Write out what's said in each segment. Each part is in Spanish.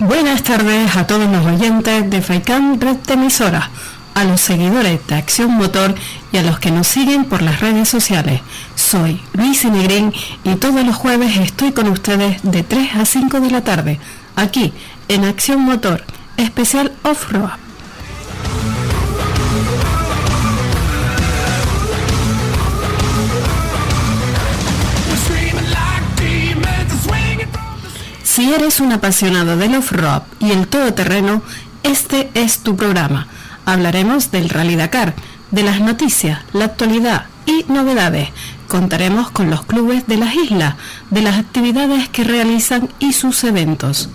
Buenas tardes a todos los oyentes de FAICAN Red de Emisora, a los seguidores de Acción Motor y a los que nos siguen por las redes sociales. Soy Luis Negrín y todos los jueves estoy con ustedes de 3 a 5 de la tarde, aquí en Acción Motor, especial Off-Road. Si eres un apasionado del off-road y el todoterreno, este es tu programa. Hablaremos del Rally Dakar, de las noticias, la actualidad y novedades. Contaremos con los clubes de las islas, de las actividades que realizan y sus eventos.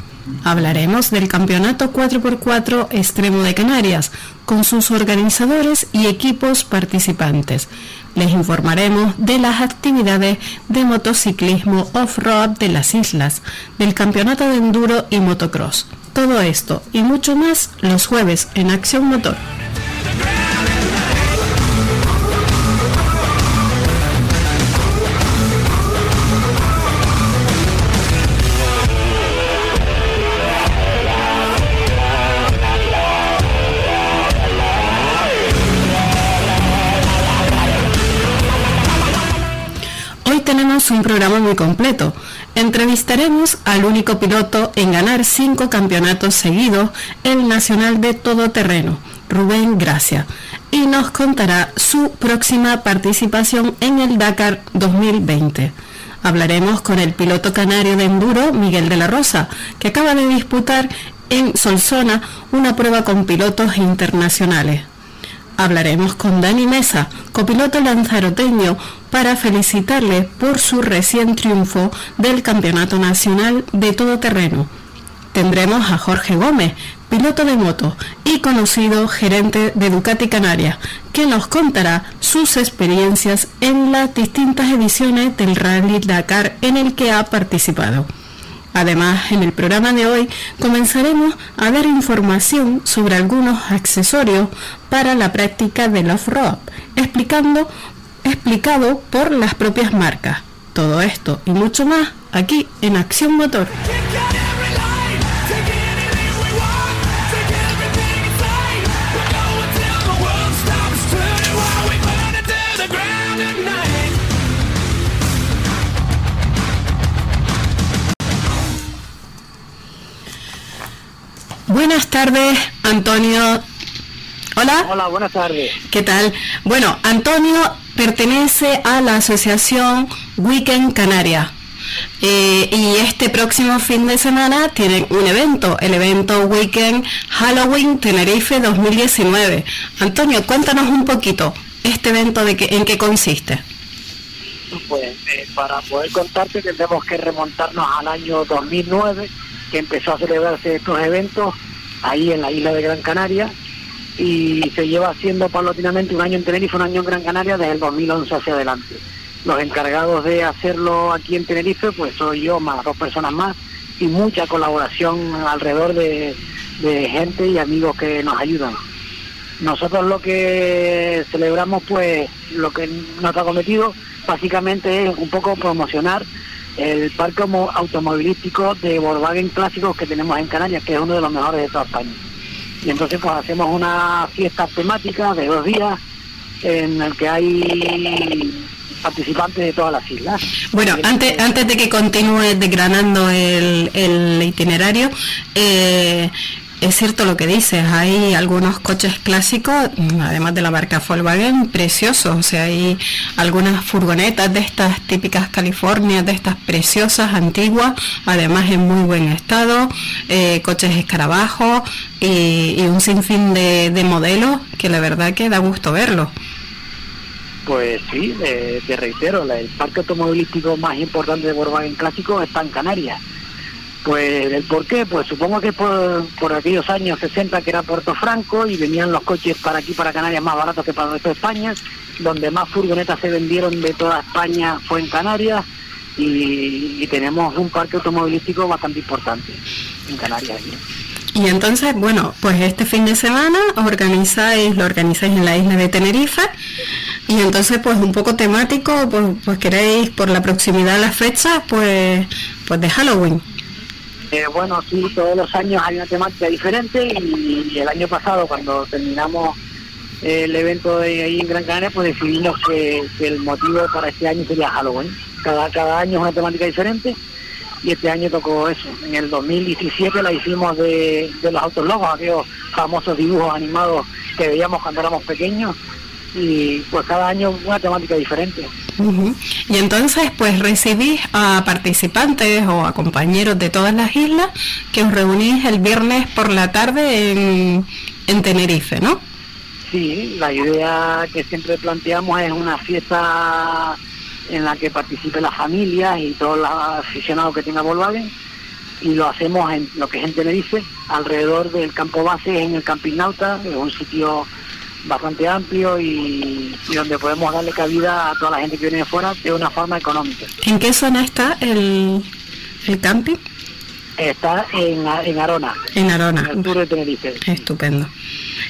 Hablaremos del Campeonato 4x4 Extremo de Canarias, con sus organizadores y equipos participantes. Les informaremos de las actividades de motociclismo off-road de las islas, del Campeonato de Enduro y Motocross. Todo esto y mucho más los jueves en Acción Motor. Tenemos un programa muy completo. Entrevistaremos al único piloto en ganar cinco campeonatos seguidos, el Nacional de Todoterreno, Rubén Gracia, y nos contará su próxima participación en el Dakar 2020. Hablaremos con el piloto canario de enduro, Miguel de la Rosa, que acaba de disputar en Solsona una prueba con pilotos internacionales. Hablaremos con Dani Mesa, copiloto lanzaroteño, para felicitarle por su recién triunfo del Campeonato Nacional de Todoterreno. Tendremos a Jorge Gómez, piloto de moto y conocido gerente de Ducati Canarias, que nos contará sus experiencias en las distintas ediciones del Rally Dakar en el que ha participado. Además, en el programa de hoy comenzaremos a dar información sobre algunos accesorios para la práctica del off-road, explicando explicado por las propias marcas. Todo esto y mucho más aquí en Acción Motor. Buenas tardes, Antonio. Hola. Hola, buenas tardes. ¿Qué tal? Bueno, Antonio pertenece a la asociación Weekend Canaria. Eh, y este próximo fin de semana tienen un evento, el evento Weekend Halloween Tenerife 2019. Antonio, cuéntanos un poquito este evento de que, en qué consiste. Pues eh, para poder contarte tendremos que remontarnos al año 2009, que empezó a celebrarse estos eventos ahí en la isla de Gran Canaria y se lleva haciendo paulatinamente un año en Tenerife, un año en Gran Canaria desde el 2011 hacia adelante. Los encargados de hacerlo aquí en Tenerife, pues soy yo más dos personas más y mucha colaboración alrededor de, gente y amigos que nos ayudan. Nosotros lo que celebramos, pues lo que nos ha cometido básicamente es un poco promocionar el parque automovilístico de Volkswagen clásicos que tenemos en Canarias, que es uno de los mejores de toda España y entonces pues hacemos una fiesta temática de dos días en el que hay participantes de todas las islas. Bueno, antes, antes de que continúe desgranando el, el itinerario, eh, es cierto lo que dices, hay algunos coches clásicos, además de la marca Volkswagen, preciosos, o sea, hay algunas furgonetas de estas típicas California, de estas preciosas, antiguas, además en muy buen estado, eh, coches escarabajos y, un sinfín de, modelos que la verdad que da gusto verlos. Pues sí, eh, te reitero, el parque automovilístico más importante de Volkswagen clásico está en Canarias pues el por qué, pues supongo que por, aquellos años 60 que era Puerto Franco y venían los coches para aquí, para Canarias, más baratos que para el de España, donde más furgonetas se vendieron de toda España fue en Canarias y, tenemos un parque automovilístico bastante importante en Canarias. Y entonces, bueno, pues este fin de semana organizáis, lo organizáis en la isla de Tenerife y entonces pues un poco temático, pues, pues queréis por la proximidad de las fechas, pues, pues de Halloween. Eh, bueno, sí, todos los años hay una temática diferente y, el año pasado cuando terminamos el evento de ahí en Gran Canaria, pues decidimos que, el motivo para este año sería Halloween. Cada, cada año es una temática diferente y este año tocó eso. En el 2017 la hicimos de, de los autos locos, aquellos famosos dibujos animados que veíamos cuando éramos pequeños y pues cada año una temática diferente. Y entonces pues recibís a participantes o a compañeros de todas las islas que os reunís el viernes por la tarde en, en Tenerife, ¿no? Sí, la idea que siempre planteamos es una fiesta en la que participe la familia y todos los aficionados que tenga Volkswagen y lo hacemos en lo que es en Tenerife, alrededor del campo base en el Camping Nauta, es un sitio bastante amplio y, donde podemos darle cabida a toda la gente que viene de fuera de una forma económica. ¿En qué zona está el, el camping? Está en, en Arona. En Arona. En el sur de Tenerife. Estupendo.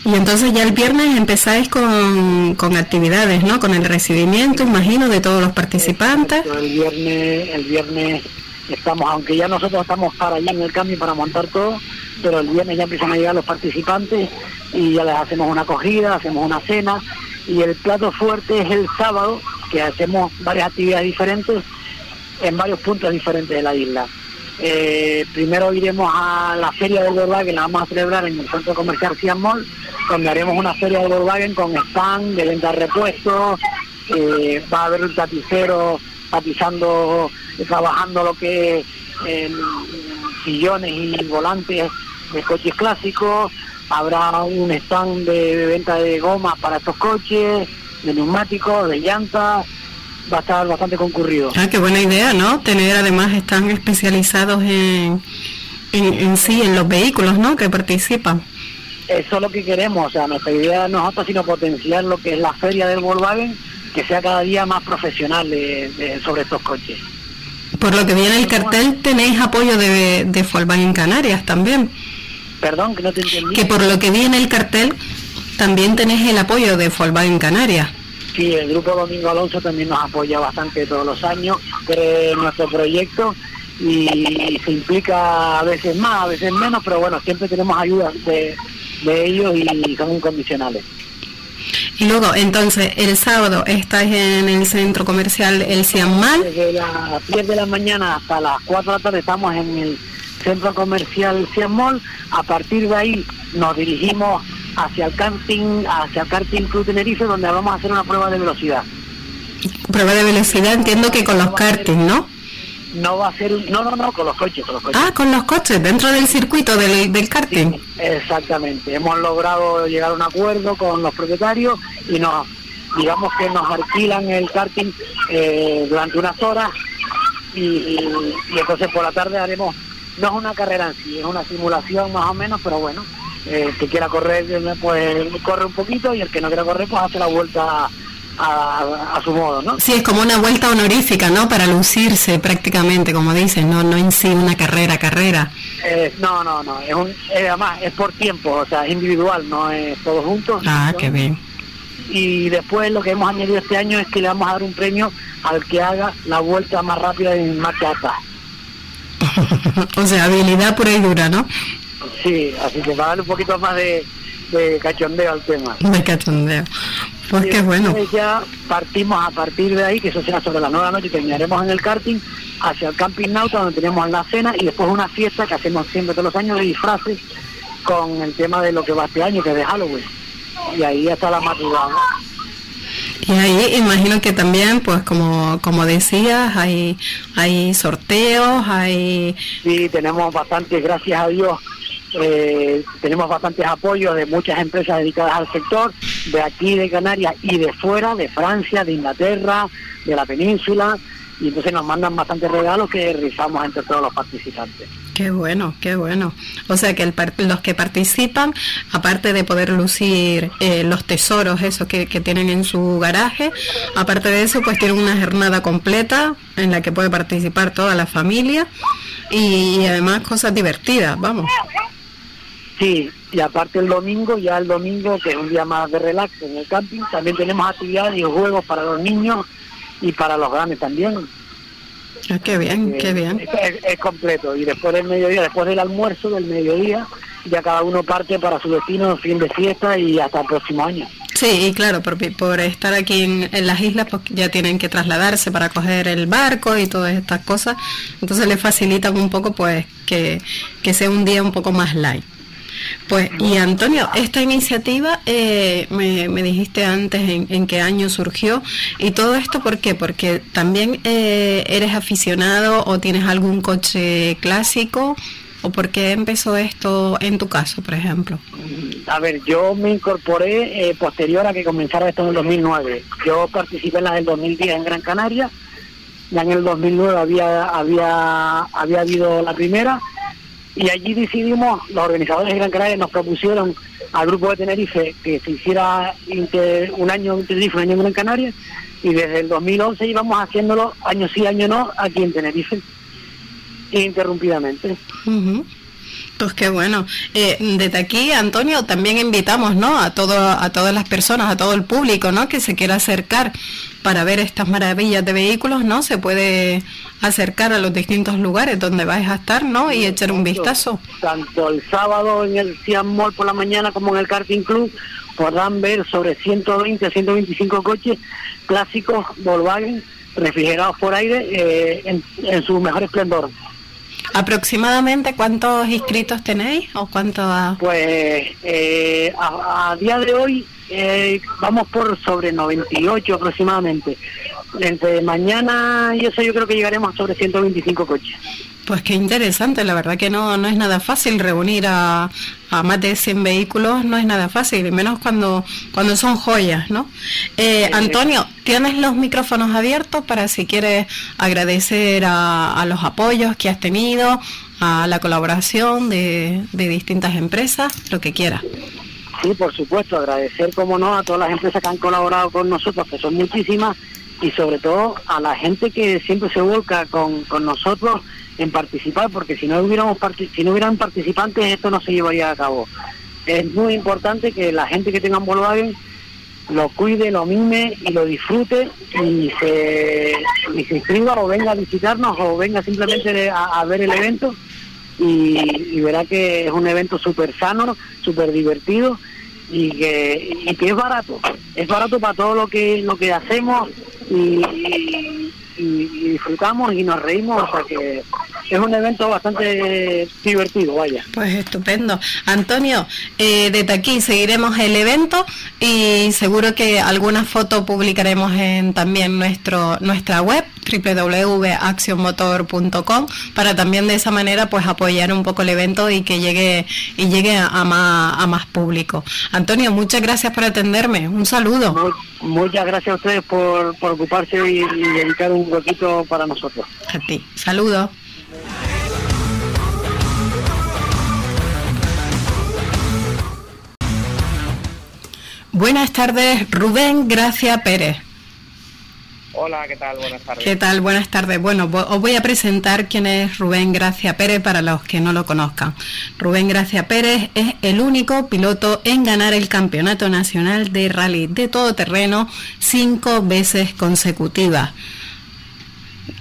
Y entonces ya el viernes empezáis con, con actividades, ¿no? Con el recibimiento, imagino, de todos los participantes. El viernes, el viernes estamos, aunque ya nosotros estamos para allá en el camping para montar todo, pero el viernes ya empiezan a llegar los participantes y ya les hacemos una acogida, hacemos una cena y el plato fuerte es el sábado, que hacemos varias actividades diferentes en varios puntos diferentes de la isla. Eh, primero iremos a la feria del Volkswagen, la vamos a celebrar en el centro comercial Cian donde haremos una feria del Volkswagen con stand de venta de repuestos, eh, va a haber un tapicero tapizando, trabajando lo que es sillones y volantes de coches clásicos, habrá un stand de venta de gomas para estos coches, de neumáticos, de llantas, va a estar bastante concurrido. Ah, qué buena idea, ¿no? Tener además están especializados en, en, sí, en los vehículos, ¿no? Que participan. Eso es lo que queremos, o sea, nuestra idea no es sino potenciar lo que es la feria del Volkswagen, que sea cada día más profesional sobre estos coches. Por lo que viene el cartel, tenéis apoyo de, de Volkswagen Canarias también. Perdón, que no te entendí. Que por lo que vi en el cartel, también tenés el apoyo de Volkswagen Canarias. Sí, el grupo Domingo Alonso también nos apoya bastante todos los años, cree nuestro proyecto y se implica a veces más, a veces menos, pero bueno, siempre tenemos ayuda de, ellos y son incondicionales. Y luego, entonces, el sábado estás en el centro comercial El Cianmal. Desde las 10 de la mañana hasta las 4 de la tarde estamos en el centro comercial Cianmol. A partir de ahí nos dirigimos hacia el camping, hacia el karting Club Tenerife, donde vamos a hacer una prueba de velocidad. Prueba de velocidad, entiendo que con los karting, ¿no? No va a ser, no, no, no, con los coches, con los coches. Ah, con los coches, dentro del circuito del, del karting. exactamente, hemos logrado llegar a un acuerdo con los propietarios y nos, digamos que nos alquilan el karting eh, durante unas horas y, y entonces por la tarde haremos no es una carrera en sí, es una simulación más o menos, pero bueno, eh, el que quiera correr pues corre un poquito y el que no quiera correr pues hace la vuelta a, su modo, ¿no? Sí, es como una vuelta honorífica, ¿no? Para lucirse prácticamente, como dicen, no no en sí una carrera, carrera. Eh, no, no, no, es un, además es por tiempo, o sea, es individual, no es todos juntos. Ah, qué bien. Y después lo que hemos añadido este año es que le vamos a dar un premio al que haga la vuelta más rápida en marcha atrás. o sea, habilidad pura y dura, ¿no? Sí, así que va a dar un poquito más de, cachondeo al tema. De cachondeo. Pues qué bueno. Ya partimos a partir de ahí, que eso será sobre las nueve de la noche, terminaremos en el karting, hacia el Camping Nauta, donde tenemos la cena, y después una fiesta que hacemos siempre todos los años de disfraces con el tema de lo que va este año, que es de Halloween. Y ahí está la madrugada. Y ahí imagino que también, pues como, como decías, hay, hay sorteos, hay... Sí, tenemos bastantes, gracias a Dios, eh, tenemos bastantes apoyos de muchas empresas dedicadas al sector, de aquí de Canarias y de fuera, de Francia, de Inglaterra, de la península, y entonces nos mandan bastantes regalos que rizamos entre todos los participantes. Qué bueno, qué bueno. O sea que el, los que participan, aparte de poder lucir eh, los tesoros, esos que, tienen en su garaje, aparte de eso, pues tienen una jornada completa en la que puede participar toda la familia y, además cosas divertidas, vamos. Sí, y aparte el domingo, ya el domingo, que es un día más de relax en el camping, también tenemos actividades y juegos para los niños y para los grandes también. Ah, qué bien, qué bien. Es, completo. Y después del mediodía, después del almuerzo del mediodía, ya cada uno parte para su destino, fin de fiesta y hasta el próximo año. Sí, y claro, por, por estar aquí en, las islas, pues ya tienen que trasladarse para coger el barco y todas estas cosas. Entonces les facilitan un poco, pues, que, que sea un día un poco más light. Pues, y Antonio, esta iniciativa eh, me, dijiste antes en, qué año surgió y todo esto, ¿por qué? Porque también eh, eres aficionado o tienes algún coche clásico o por qué empezó esto en tu caso, por ejemplo. A ver, yo me incorporé eh, posterior a que comenzara esto en el 2009. Yo participé en la del 2010 en Gran Canaria, ya en el 2009 había había había habido la primera y allí decidimos, los organizadores de Gran Canaria nos propusieron al grupo de Tenerife que se hiciera un año en Tenerife, un año en Gran Canaria, y desde el 2011 íbamos haciéndolo año sí, año no, aquí en Tenerife, ininterrumpidamente. Pues qué bueno. Eh, desde aquí, Antonio, también invitamos, ¿no? A todo, a todas las personas, a todo el público, ¿no? Que se quiera acercar para ver estas maravillas de vehículos, ¿no? Se puede acercar a los distintos lugares donde vais a estar, ¿no? Y echar un vistazo. Tanto el sábado en el Cian Mall por la mañana como en el Karting Club podrán ver sobre 120 a 125 coches clásicos Volkswagen refrigerados por aire eh, en, en su mejor esplendor. ¿Aproximadamente cuántos inscritos tenéis o cuánto Pues eh, a, día de hoy eh, vamos por sobre 98 aproximadamente. Entre mañana y eso yo creo que llegaremos a sobre 125 coches. Pues qué interesante, la verdad que no, no es nada fácil reunir a, a más de 100 vehículos, no es nada fácil, menos cuando, cuando son joyas, ¿no? Eh, Antonio, tienes los micrófonos abiertos para si quieres agradecer a, a los apoyos que has tenido, a la colaboración de, de distintas empresas, lo que quieras. Sí, por supuesto, agradecer, como no, a todas las empresas que han colaborado con nosotros, que son muchísimas, y sobre todo a la gente que siempre se volca con, con nosotros en participar, porque si no hubiéramos si no hubieran participantes esto no se llevaría a cabo. Es muy importante que la gente que tenga un Volkswagen lo cuide, lo mime y lo disfrute y se, y se inscriba o venga a visitarnos o venga simplemente a, ver el evento y, verá que es un evento súper sano, súper divertido y que, y que es barato. Es barato para todo lo que, lo que hacemos y, y, disfrutamos y nos reímos, o sea que es un evento bastante divertido, vaya. Pues estupendo. Antonio, eh, desde aquí seguiremos el evento y seguro que alguna foto publicaremos en también nuestro nuestra web www.accionmotor.com para también de esa manera pues apoyar un poco el evento y que llegue y llegue a, más, a más público. Antonio, muchas gracias por atenderme. Un saludo. muchas gracias a ustedes por, por ocuparse y, y dedicar un ratito para nosotros. A ti. Saludos. Buenas tardes, Rubén Gracia Pérez. Hola, ¿qué tal? Buenas tardes. ¿Qué tal? Buenas tardes. Bueno, os voy a presentar quién es Rubén Gracia Pérez para los que no lo conozcan. Rubén Gracia Pérez es el único piloto en ganar el Campeonato Nacional de Rally de Todoterreno cinco veces consecutivas.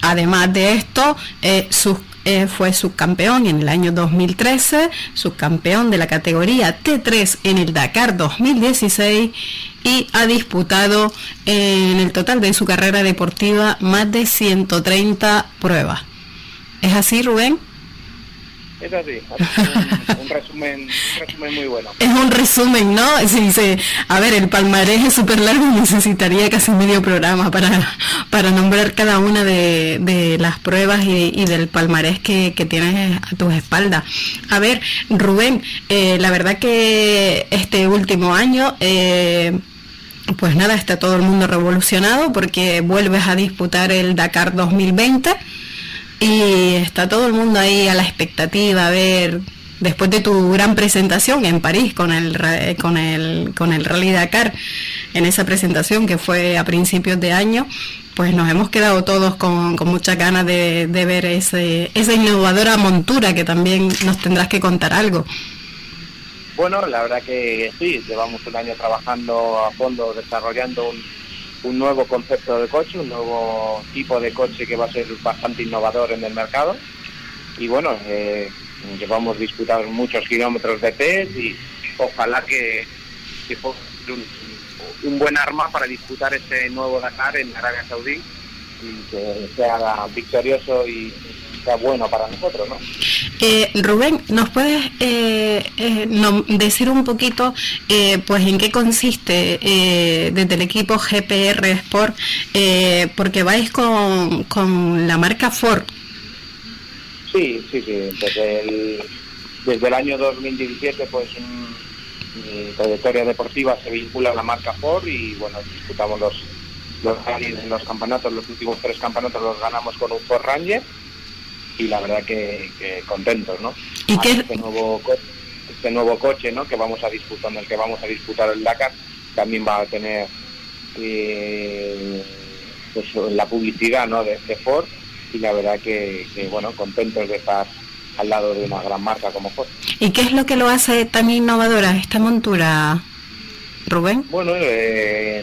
Además de esto, eh, eh, fue subcampeón en el año 2013, subcampeón de la categoría T3 en el Dakar 2016 y ha disputado en el total de su carrera deportiva más de 130 pruebas. ¿Es así, Rubén? Es así, un, resumen, muy bueno. Es un resumen, ¿no? Sí, sí. A ver, el palmarés es súper largo y necesitaría casi medio programa para, para nombrar cada una de, las pruebas y, del palmarés que, tienes a tus espaldas. A ver, Rubén, eh, la verdad que este último año... Eh, pues nada, está todo el mundo revolucionado porque vuelves a disputar el Dakar 2020 y está todo el mundo ahí a la expectativa a ver después de tu gran presentación en París con el con el con el Rally Dakar en esa presentación que fue a principios de año pues nos hemos quedado todos con, con muchas ganas de, de ver ese, esa innovadora montura que también nos tendrás que contar algo. Bueno, la verdad que sí, llevamos un año trabajando a fondo desarrollando un, un nuevo concepto de coche, un nuevo tipo de coche que va a ser bastante innovador en el mercado. Y bueno, eh, llevamos disputados muchos kilómetros de test y ojalá que, que un, un, buen arma para disputar este nuevo Dakar en Arabia Saudí y que sea victorioso y sea bueno para nosotros, ¿no? Eh, Rubén, ¿nos puedes eh, eh, decir un poquito pues en qué consiste desde el equipo GPR Sport? porque vais con, con la marca Ford. Sí, sí, sí. Desde el, desde el año 2017 pues mi trayectoria deportiva se vincula a la marca Ford y bueno, disputamos los los los campeonatos, los últimos tres campeonatos los ganamos con un Ford Ranger y la verdad que, contentos, ¿no? ¿Y qué? Este nuevo, este nuevo coche, ¿no? Que vamos a disputar, en el que vamos a disputar el Dakar, también va a tener eh, pues, la publicidad, ¿no? De, Ford y la verdad que, bueno, contentos de estar al lado de una gran marca como Ford. ¿Y qué es lo que lo hace tan innovadora esta montura, Rubén? Bueno, eh,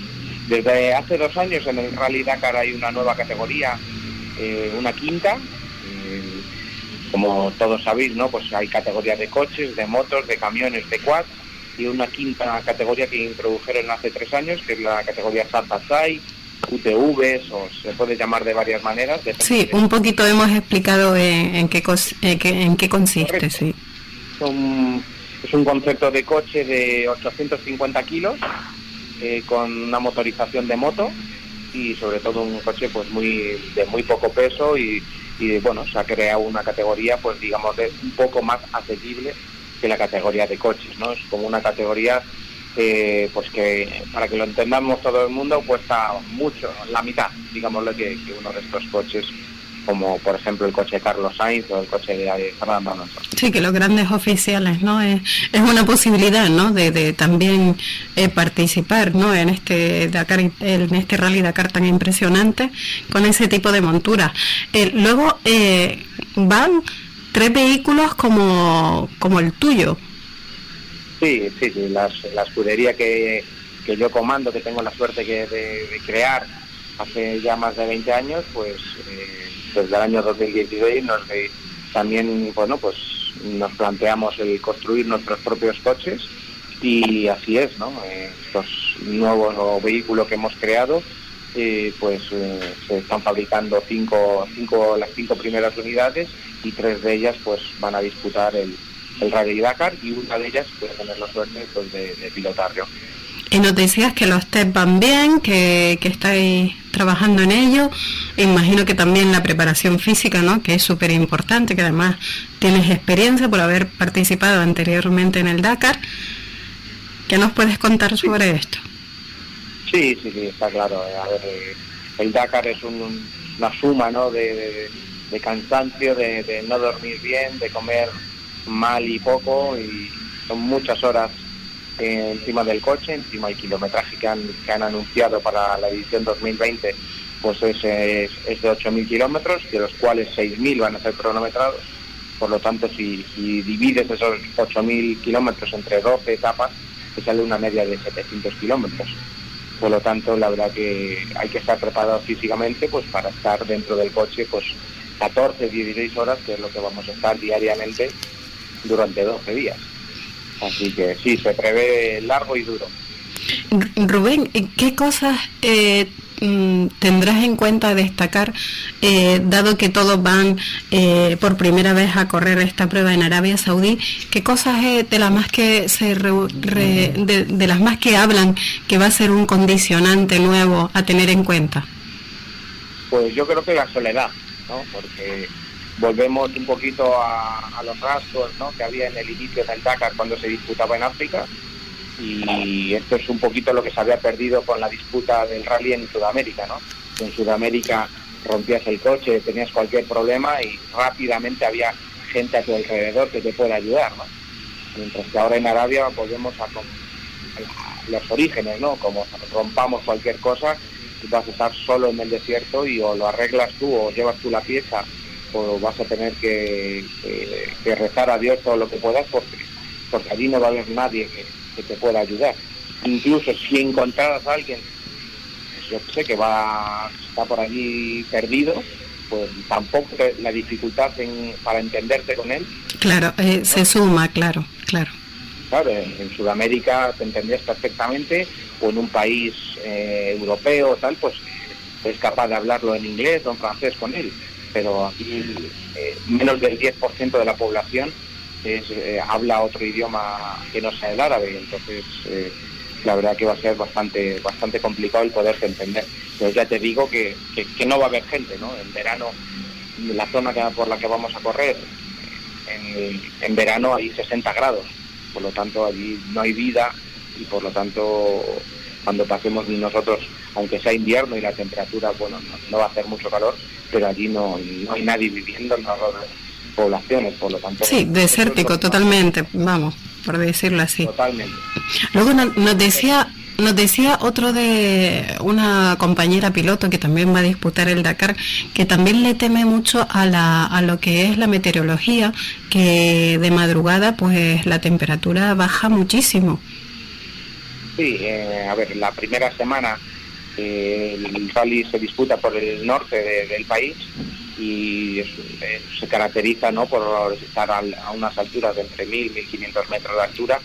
desde hace dos años en el Rally Dakar hay una nueva categoría, eh, una quinta, como todos sabéis, ¿no? Pues hay categorías de coches, de motos, de camiones, de quad y una quinta categoría que introdujeron hace tres años, que es la categoría Sai, UTVs, o se puede llamar de varias maneras. Sí, un poquito hemos explicado en, qué, en qué consiste, sí. es un concepto de coche de 850 kilos eh, con una motorización de moto y sobre todo un coche pues muy de muy poco peso y y bueno, se ha creado una categoría, pues digamos, de un poco más accesible que la categoría de coches, ¿no? Es como una categoría pues que para que lo entendamos todo el mundo cuesta mucho, la mitad, digámoslo, que uno de estos coches como por ejemplo el coche de Carlos Sainz o el coche de Fernando Alonso. Sí, que los grandes oficiales, ¿no? Es, es una posibilidad, ¿no? De, de también eh, participar, ¿no? En este Dakar, en este Rally Dakar tan impresionante con ese tipo de montura. Eh, luego eh, van tres vehículos como, como el tuyo. Sí, sí, sí. Las, la escudería que, que yo comando, que tengo la suerte que de, de crear hace ya más de 20 años, pues desde el año 2016 nos, también bueno pues nos planteamos el construir nuestros propios coches y así es, ¿no? Eh, estos nuevos vehículos que hemos creado, eh, pues eh, se están fabricando cinco, cinco, las cinco primeras unidades y tres de ellas pues van a disputar el, el Rally Dakar y una de ellas puede tener la suerte pues, de, de pilotarlo. Y nos decías que los test van bien, que, que estáis trabajando en ello. Imagino que también la preparación física, ¿no? Que es súper importante, que además tienes experiencia por haber participado anteriormente en el Dakar. ¿Qué nos puedes contar sobre esto? Sí, sí, sí, está claro. Eh, el Dakar es una suma, ¿no? De, cansancio, de, de no dormir bien, de comer mal y poco y son muchas horas encima del coche, encima hay kilometraje que han, que han anunciado para la edición 2020, pues es, es, de 8.000 kilómetros, de los cuales 6.000 van a ser cronometrados. Por lo tanto, si, divides esos 8.000 kilómetros entre 12 etapas, te sale una media de 700 kilómetros. Por lo tanto, la verdad que hay que estar preparado físicamente pues para estar dentro del coche pues 14, 16 horas, que es lo que vamos a estar diariamente durante 12 días. Así que sí, se prevé largo y duro. Rubén, ¿qué cosas eh, mm, tendrás en cuenta destacar, eh, dado que todos van eh, por primera vez a correr esta prueba en Arabia Saudí? ¿Qué cosas de las más que se de, las más que hablan que va a ser un condicionante nuevo a tener en cuenta? Pues yo creo que la soledad, ¿no? Porque volvemos un poquito a, los rasgos que había en el inicio del Dakar cuando se disputaba en África y esto es un poquito lo que se había perdido con la disputa del rally en Sudamérica. ¿no? En Sudamérica rompías el coche, tenías cualquier problema y rápidamente había gente a tu alrededor que te puede ayudar. ¿no? Mientras que ahora en Arabia volvemos a, los orígenes, ¿no? como rompamos cualquier cosa, vas a estar solo en el desierto y o lo arreglas tú o llevas tú la pieza o vas a tener que, rezar a Dios todo lo que puedas porque, porque allí no va a haber nadie que, te pueda ayudar. Incluso si encontraras a alguien yo sé que va está por allí perdido, pues tampoco la dificultad para entenderte con él. Claro, eh, se suma, claro, claro. Claro, en, Sudamérica te entendías perfectamente, o en un país eh, europeo tal, pues es capaz de hablarlo en inglés o en francés con él. Pero aquí eh, menos del 10% de la población es, habla otro idioma que no sea el árabe, entonces la verdad que va a ser bastante bastante complicado el poderte entender. Pero ya te digo que, que, no va a haber gente, ¿no? En verano, la zona que, por la que vamos a correr, en verano hay 60 grados, por lo tanto allí no hay vida y por lo tanto cuando pasemos nosotros, aunque sea invierno y la temperatura, bueno, no, va a hacer mucho calor, pero allí no, no hay nadie viviendo en las poblaciones, por lo tanto... Sí, desértico totalmente, vamos por decirlo así. Totalmente. Luego nos decía nos decía otro de una compañera piloto que también va a disputar el Dakar, que también le teme mucho a, la, a lo que es la meteorología, que de madrugada pues la temperatura baja muchísimo. Sí, eh, a ver, la primera semana eh, el rally se disputa por el norte del país y eh, se caracteriza ¿no? por estar a, unas alturas de entre 1.000 y 1.500 metros de altura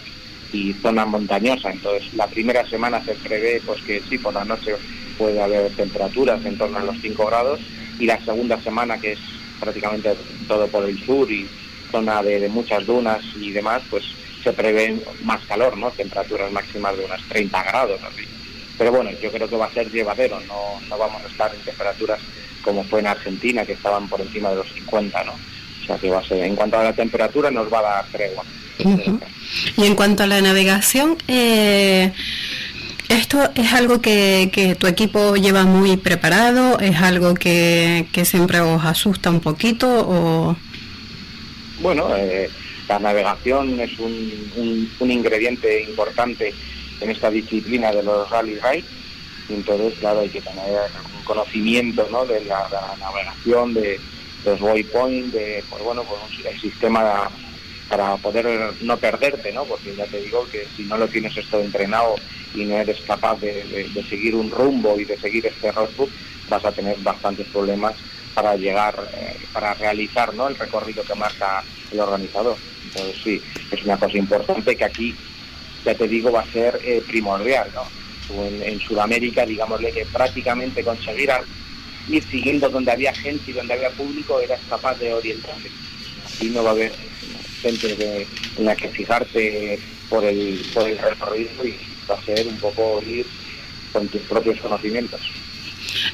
y zona montañosa. Entonces, la primera semana se prevé pues que sí, por la noche puede haber temperaturas en torno a los 5 grados y la segunda semana, que es prácticamente todo por el sur y zona de, muchas dunas y demás, pues se prevé más calor, ¿no? Temperaturas máximas de unos 30 grados. Así. Pero bueno, yo creo que va a ser llevadero, no, no vamos a estar en temperaturas como fue en Argentina, que estaban por encima de los 50, ¿no? O sea que va a ser, en cuanto a la temperatura nos va a dar tregua. Y en cuanto a la navegación, eh, ¿esto es algo que, que, tu equipo lleva muy preparado? ¿Es algo que, que siempre os asusta un poquito? O... Bueno, eh, la navegación es un, un, ingrediente importante en esta disciplina de los rally ride. Entonces, claro, hay que tener conocimiento ¿no? de la, navegación, de, los waypoints, de pues bueno, pues el sistema para poder no perderte, ¿no? Porque ya te digo que si no lo tienes esto entrenado y no eres capaz de, seguir un rumbo y de seguir este roadbook, vas a tener bastantes problemas para llegar, eh, para realizar ¿no? el recorrido que marca el organizador. Entonces sí, es una cosa importante que aquí, ya te digo, va a ser eh, primordial, ¿no? en, Sudamérica, digámosle que prácticamente conseguir ir siguiendo donde había gente y donde había público eras capaz de orientarte. Aquí no va a haber gente en la que fijarte por el, por el recorrido y va a ser un poco ir con tus propios conocimientos.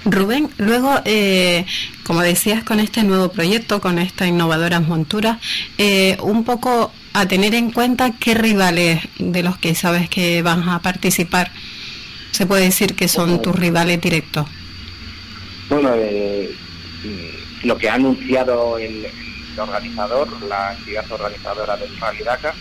Rubén, luego, eh, como decías, con este nuevo proyecto, con esta innovadora montura, eh, un poco a tener en cuenta qué rivales de los que sabes que van a participar se puede decir que son tus rivales directos? Bueno, eh, lo que ha anunciado el, organizador, la entidad organizadora del Rally Dakar,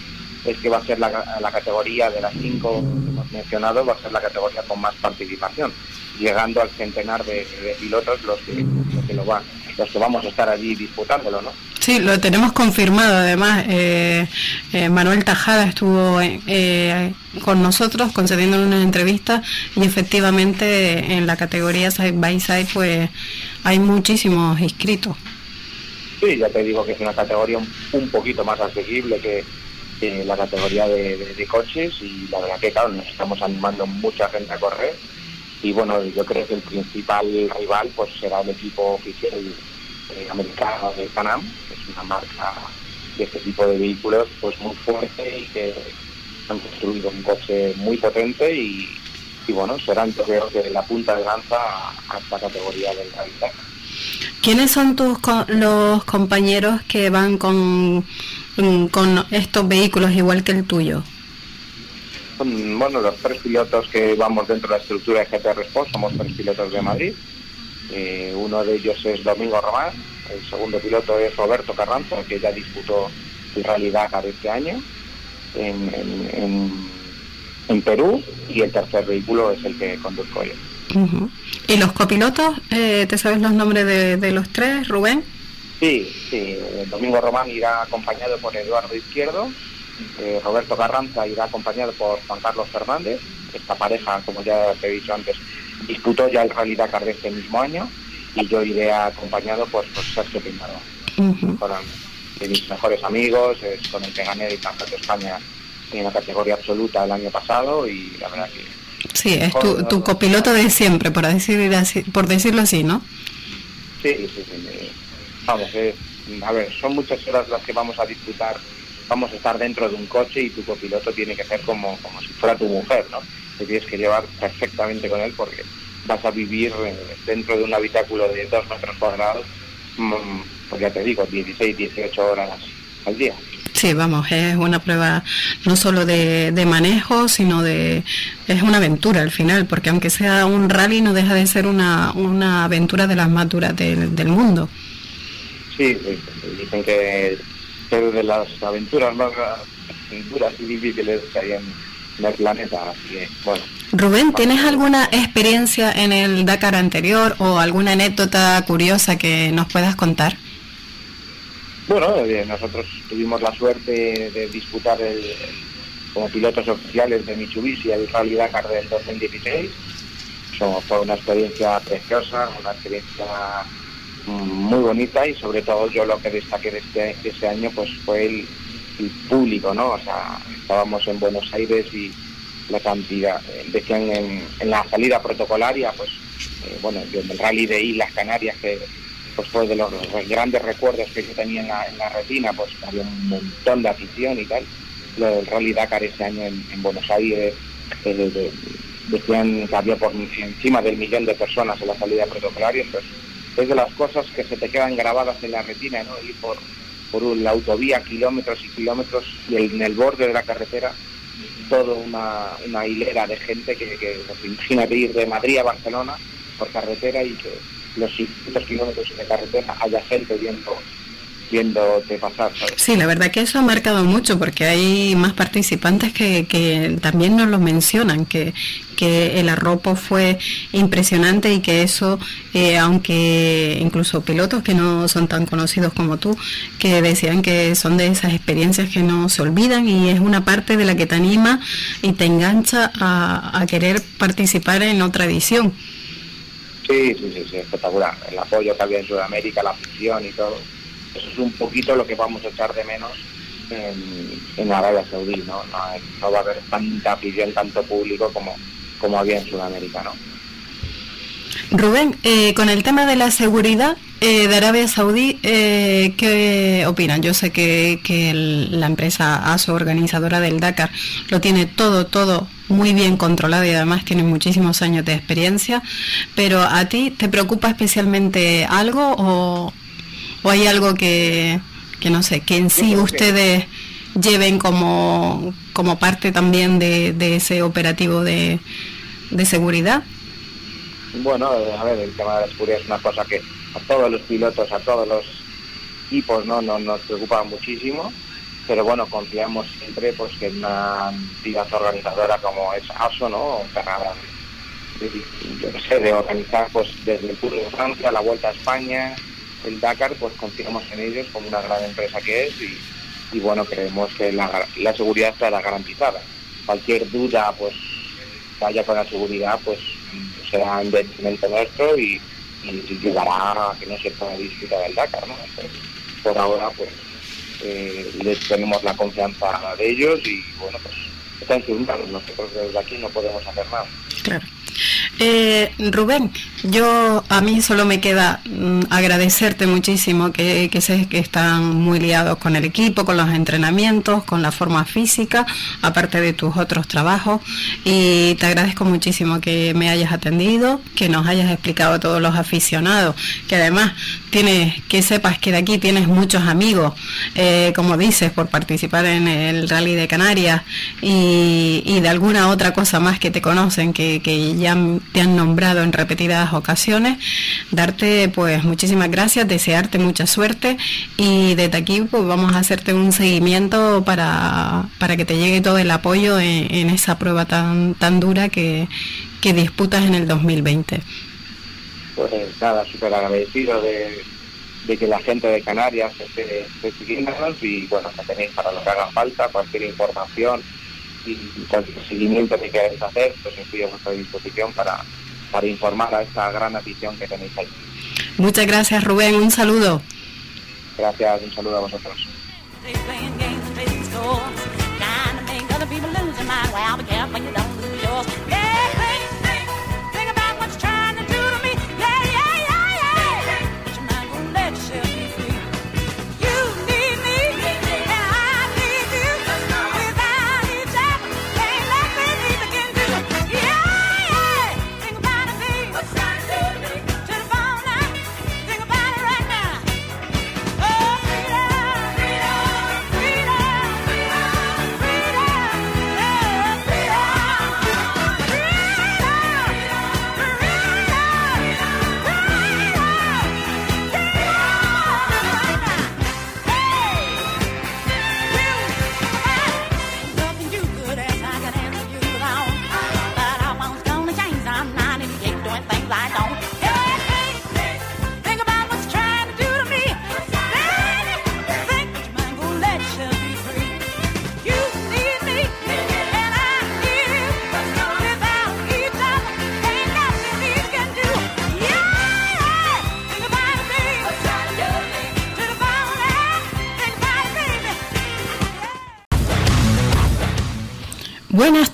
es que va a ser la, categoría de las cinco hemos mencionado, va a ser la categoría con más participación, llegando al centenar de, pilotos los que, los que lo van, los que vamos a estar allí disputándolo, ¿no? Sí, lo tenemos confirmado. Además, eh, eh, Manuel Tajada estuvo eh, con nosotros concediendo una entrevista y efectivamente en la categoría Side by Side pues hay muchísimos inscritos. Sí, ya te digo que es una categoría un, poquito más accesible que, la categoría de, coches y la verdad que claro, nos estamos animando mucha gente a correr y bueno, yo creo que el principal rival pues será el equipo oficial americano de Panam una marca de este tipo de vehículos pues muy fuerte y que han construido un coche muy potente y, bueno, serán creo que la punta de lanza a esta categoría del Rally ¿Quiénes son tus los compañeros que van con, con estos vehículos igual que el tuyo? Bueno, los tres pilotos que vamos dentro de la estructura de GT Sport somos tres pilotos de Madrid. Eh, uno de ellos es Domingo Román, el segundo piloto es Roberto Carranza, que ya disputó el Rally Dakar este año en, en, Perú. Y el tercer vehículo es el que conduzco yo. ¿Y los copilotos? Eh, ¿Te sabes los nombres de, los tres, Rubén? Sí, sí. Domingo Román irá acompañado por Eduardo Izquierdo. Eh, Roberto Carranza irá acompañado por Juan Carlos Fernández. Esta pareja, como ya te he dicho antes, disputó ya el Rally Dakar de este mismo año y yo iré acompañado pues, por Sergio Pintado, con de mis mejores amigos, es con el que gané el Campeonato de España en la categoría absoluta el año pasado y la verdad que... Sí, es tu, tu copiloto de siempre, por, decir por decirlo así, ¿no? Sí, sí, sí. Vamos, a ver, son muchas horas las que vamos a disfrutar, vamos a estar dentro de un coche y tu copiloto tiene que ser como, como si fuera tu mujer, ¿no? Te tienes que llevar perfectamente con él porque vas a vivir eh, dentro de un habitáculo de dos metros cuadrados, mm, pues ya te digo, 16, 18 horas al día. Sí, vamos, es una prueba no solo de, manejo, sino de... es una aventura al final, porque aunque sea un rally no deja de ser una, una aventura de las más duras del, mundo. Sí, dicen que es de las aventuras más duras y difíciles que hay en, el planeta, así que bueno. Rubén, ¿tienes alguna experiencia en el Dakar anterior o alguna anécdota curiosa que nos puedas contar? Bueno, eh, nosotros tuvimos la suerte de disputar el, como pilotos oficiales de Mitsubishi el Rally Dakar del 2016. fue una experiencia preciosa, una experiencia muy bonita y sobre todo yo lo que destaqué de este, ese año pues fue el, público, ¿no? O sea, estábamos en Buenos Aires y la cantidad, eh, decían en, en la salida protocolaria, pues eh, bueno, en el rally de Islas Canarias que pues fue de los, grandes recuerdos que yo tenía en la, retina, pues había un montón de afición y tal. Lo del Rally Dakar ese año en, Buenos Aires, eh, decían que había por encima del millón de personas en la salida protocolaria, entonces es de las cosas que se te quedan grabadas en la retina. Ir por, por la autovía kilómetros y kilómetros y en el borde de la carretera toda una, hilera de gente que, que pues, ir de Madrid a Barcelona por carretera y que los 600 kilómetros de carretera haya gente viendo de pasar. Sí, la verdad que eso ha marcado mucho porque hay más participantes que, que también nos lo mencionan, que, que el arropo fue impresionante y que eso, eh, aunque incluso pilotos que no son tan conocidos como tú, que decían que son de esas experiencias que no se olvidan y es una parte de la que te anima y te engancha a, a querer participar en otra edición. Sí, sí, sí, sí, espectacular. El apoyo que había en Sudamérica, la afición y todo. Eso es un poquito lo que vamos a echar de menos en, Arabia Saudí, ¿no? ¿no? va a haber tanta afición, tanto público como, como había en Sudamérica, ¿no? Rubén, eh, con el tema de la seguridad eh, de Arabia Saudí, eh, ¿qué opinan? Yo sé que, que la empresa ASO, organizadora del Dakar, lo tiene todo, todo muy bien controlado y además tiene muchísimos años de experiencia, pero ¿a ti te preocupa especialmente algo o, hay algo que, que, no sé, que en sí ustedes lleven como, como parte también de, de ese operativo de, de seguridad? Bueno, a ver, el tema de la seguridad es una cosa que a todos los pilotos, a todos los equipos, ¿no? Nos, nos preocupa muchísimo, pero bueno, confiamos siempre pues que una entidad organizadora como es ASO, ¿no? de, yo sé, de organizar pues desde el Tour de Francia, la Vuelta a España, el Dakar, pues confiamos en ellos como una gran empresa que es y, bueno, creemos que la, seguridad estará garantizada. Cualquier duda, pues vaya con la seguridad, pues será en detrimento nuestro y, y, llegará a que no se pueda disfrutar del Dakar, ¿no? por ahora, pues, eh, les tenemos la confianza de ellos y, bueno, pues, están manos. Nosotros desde aquí no podemos hacer nada. Claro. Eh, Rubén, yo a mí solo me queda mm, agradecerte muchísimo que, sé que están muy liados con el equipo, con los entrenamientos, con la forma física, aparte de tus otros trabajos. Y te agradezco muchísimo que me hayas atendido, que nos hayas explicado a todos los aficionados, que además tienes, que sepas que de aquí tienes muchos amigos, eh, como dices, por participar en el Rally de Canarias y, de alguna otra cosa más que te conocen, que, que ya te han nombrado en repetidas ocasiones. Darte pues muchísimas gracias, desearte mucha suerte y desde aquí pues vamos a hacerte un seguimiento para, para que te llegue todo el apoyo en, esa prueba tan, tan dura que, que disputas en el 2020. Pues nada, súper agradecido de, que la gente de Canarias esté, esté siguiéndonos y bueno, que tenéis para lo que haga falta, cualquier información y cualquier seguimiento que queráis hacer, pues estoy a vuestra disposición para, para informar a esta gran afición que tenéis ahí. Muchas gracias Rubén, un saludo. Gracias, un saludo a vosotros.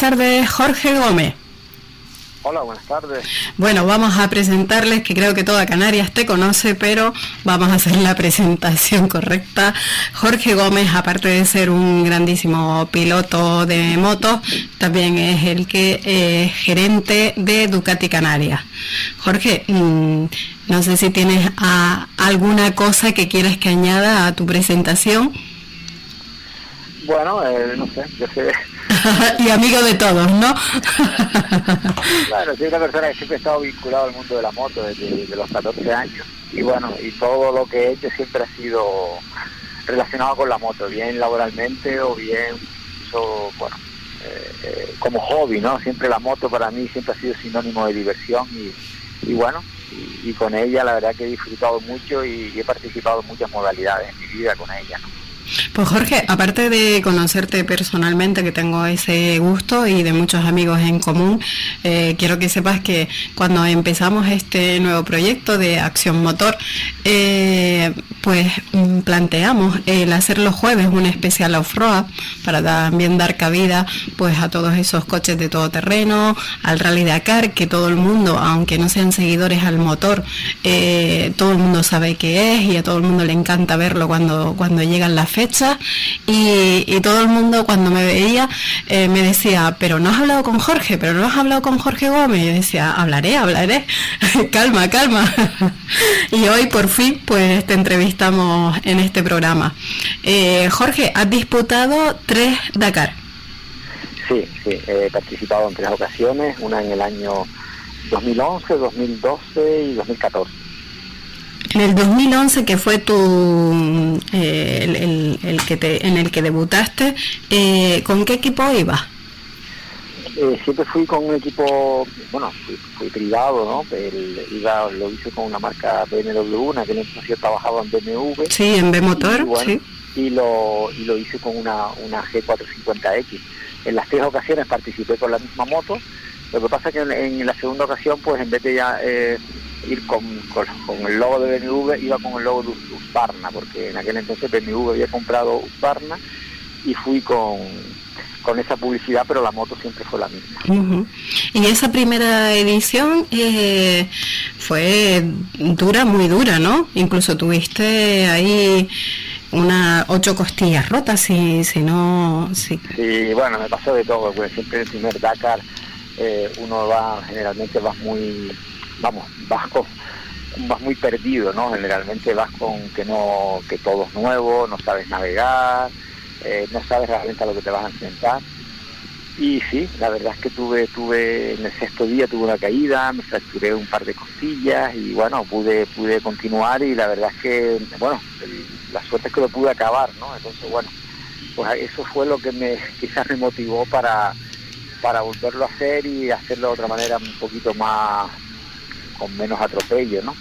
Tardes, Jorge Gómez. Hola, buenas tardes. Bueno, vamos a presentarles, que creo que toda Canarias te conoce, pero vamos a hacer la presentación correcta. Jorge Gómez, aparte de ser un grandísimo piloto de motos, también es el que es gerente de Ducati Canarias. Jorge, mm, no sé si tienes alguna cosa que quieras que añada a tu presentación. Bueno, eh, no sé, yo sé y amigo de todos, ¿no? claro, soy una persona que siempre he estado vinculado al mundo de la moto desde, los 14 años. Y bueno, y todo lo que he hecho siempre ha sido relacionado con la moto, bien laboralmente o bien, bueno, eh, eh, como hobby, ¿no? Siempre la moto para mí siempre ha sido sinónimo de diversión y, bueno, y, con ella la verdad que he disfrutado mucho y, he participado en muchas modalidades en mi vida con ella. Pues Jorge, aparte de conocerte personalmente, que tengo ese gusto y de muchos amigos en común, eh, quiero que sepas que cuando empezamos este nuevo proyecto de Acción Motor, eh, pues planteamos el hacer los jueves un especial off-road para también dar cabida pues a todos esos coches de todo terreno, al Rally Dakar, que todo el mundo, aunque no sean seguidores al motor, eh, todo el mundo sabe qué es y a todo el mundo le encanta verlo cuando, cuando llegan las fecha y, todo el mundo cuando me veía eh, me decía, pero no has hablado con Jorge, pero no has hablado con Jorge Gómez. Y decía, hablaré, hablaré, calma, calma. y hoy por fin pues te entrevistamos en este programa. Eh, Jorge, has disputado tres Dakar. Sí, sí, he participado en tres ocasiones, una en el año 2011, 2012 y 2014. En el 2011, que fue tu eh, el, que te, en el que debutaste, eh, ¿con qué equipo ibas? Eh, siempre fui con un equipo, bueno, fui, privado, ¿no? iba, lo hice con una marca BMW, una que entonces yo trabajaba en BMW. Sí, en B-Motor, sí. Y lo, y lo hice con una, una G450X. En las tres ocasiones participé con la misma moto. Lo que pasa es que en, la segunda ocasión, pues en vez de ya ir con, con, el logo de BMW, iba con el logo de Husqvarna, porque en aquel entonces BMW había comprado Husqvarna y fui con, con esa publicidad, pero la moto siempre fue la misma. Y esa primera edición eh, fue dura, muy dura, ¿no? Incluso tuviste ahí una ocho costillas rotas, si, si no... Si... Sí, bueno, me pasó de todo, porque siempre el primer Dakar eh, uno va, generalmente vas muy vamos, vas vas muy perdido, ¿no? Generalmente vas con que no, que todo es nuevo, no sabes navegar, eh, no sabes realmente a lo que te vas a enfrentar. Y sí, la verdad es que tuve, tuve, en el sexto día tuve una caída, me fracturé un par de costillas y bueno, pude, pude continuar y la verdad es que, bueno, la suerte es que lo pude acabar, ¿no? Entonces, bueno, pues eso fue lo que me quizás me motivó para, para volverlo a hacer y hacerlo de otra manera un poquito más, con menos atropello, ¿no?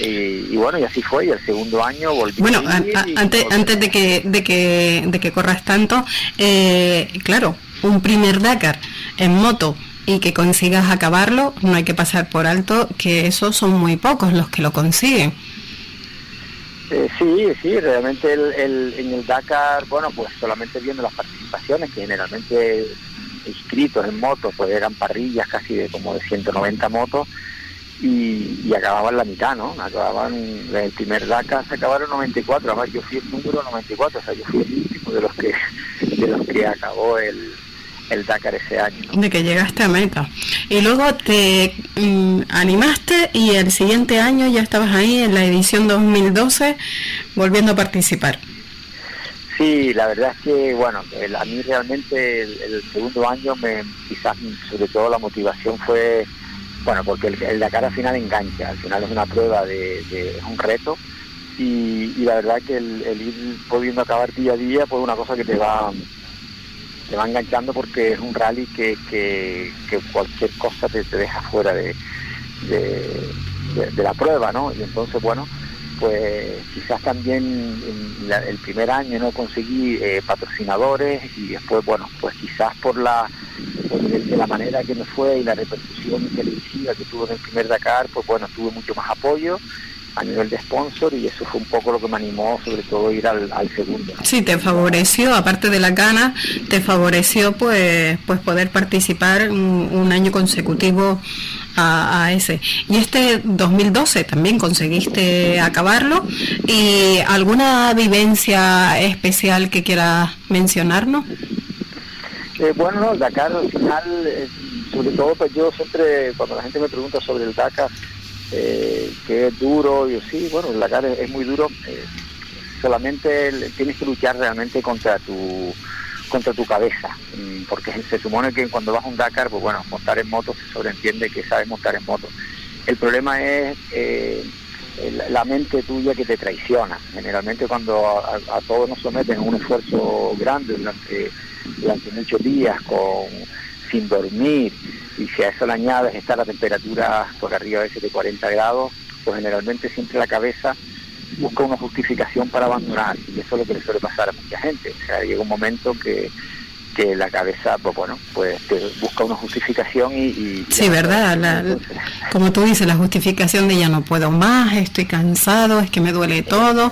Y, bueno, y así fue, y el segundo año volví. Bueno, antes, antes de que, de que, de que corras tanto, eh, claro, un primer Dakar en moto y que consigas acabarlo, no hay que pasar por alto que esos son muy pocos los que lo consiguen. Eh, sí, sí, realmente el, en el Dakar, bueno, pues solamente viendo las participaciones, que generalmente inscritos en motos, pues eran parrillas casi de como de 190 motos, y, acababan la mitad, ¿no? Acababan, el primer Dakar se acabaron 94, además yo fui el número 94, o sea, yo fui el último de los que, de los que acabó el, el Dakar ese año. De que llegaste a meta. Y luego te mm, animaste y el siguiente año ya estabas ahí en la edición 2012 volviendo a participar. Sí, la verdad es que, bueno, a mí realmente el, segundo año, me, quizás sobre todo la motivación fue, bueno, porque el, Dakar al final engancha, al final es una prueba de, un reto y, la verdad que el, el, ir pudiendo acabar día a día, pues una cosa que te va te va enganchando porque es un rally que, que, cualquier cosa te, deja fuera de, de, la prueba, ¿no? Y entonces, bueno, pues quizás también el primer año no conseguí eh, patrocinadores y después, bueno, pues quizás por la de, la manera que me fue y la repercusión televisiva que tuve en el primer Dakar, pues bueno, tuve mucho más apoyo a nivel de sponsor y eso fue un poco lo que me animó sobre todo ir al, segundo. Sí, te favoreció, aparte de la gana, te favoreció pues pues poder participar un, año consecutivo a, ese. Y este 2012 también conseguiste acabarlo. ¿Y alguna vivencia especial que quieras mencionarnos? Eh, bueno, Dakar al final, eh, sobre todo pues yo siempre, cuando la gente me pregunta sobre el Dakar, eh, que es duro, y sí, bueno, el Dakar es, muy duro, eh, solamente tienes que luchar realmente contra tu contra tu cabeza, mm, porque se supone que cuando vas a un Dakar, pues bueno, montar en moto se sobreentiende que sabes montar en moto. El problema es eh, la mente tuya que te traiciona. Generalmente cuando a, todos nos someten a un esfuerzo grande durante, durante muchos días, con sin dormir, y si a eso le añades estar a temperatura por arriba a veces de 40 grados, pues generalmente siempre la cabeza busca una justificación para abandonar y eso es lo que le suele pasar a mucha gente. O sea, llega un momento que, que la cabeza, pues bueno, pues te busca una justificación y... sí, ¿verdad? como tú dices, la justificación de ya no puedo más, estoy cansado, es que me duele todo,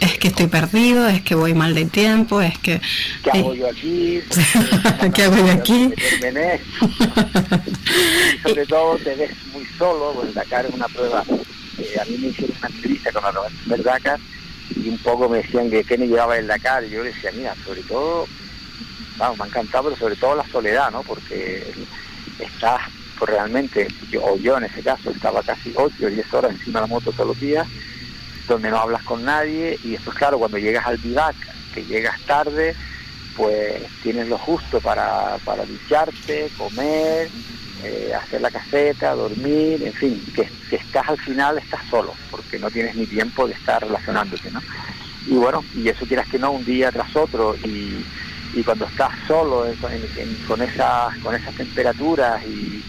es que estoy perdido, es que voy mal de tiempo, es que... ¿Qué hago yo aquí? ¿Qué hago yo aquí? sobre todo te ves muy solo, pues Dakar es una prueba. a mí me hicieron una entrevista con la Dakar y un poco me decían que qué me llevaba el Dakar y yo decía, mira, sobre todo vamos, me ha encantado, pero sobre todo la soledad, ¿no? Porque estás pues realmente, yo, o yo en ese caso, estaba casi 8 o 10 horas encima de la moto todos los días, donde no hablas con nadie, y después, claro, cuando llegas al vivac, que llegas tarde, pues tienes lo justo para, para ducharte, comer, eh, hacer la caseta, dormir, en fin, que, que, estás al final, estás solo, porque no tienes ni tiempo de estar relacionándote, ¿no? Y bueno, y eso quieras que no, un día tras otro, y y cuando estás solo con, esas, con esas temperaturas y,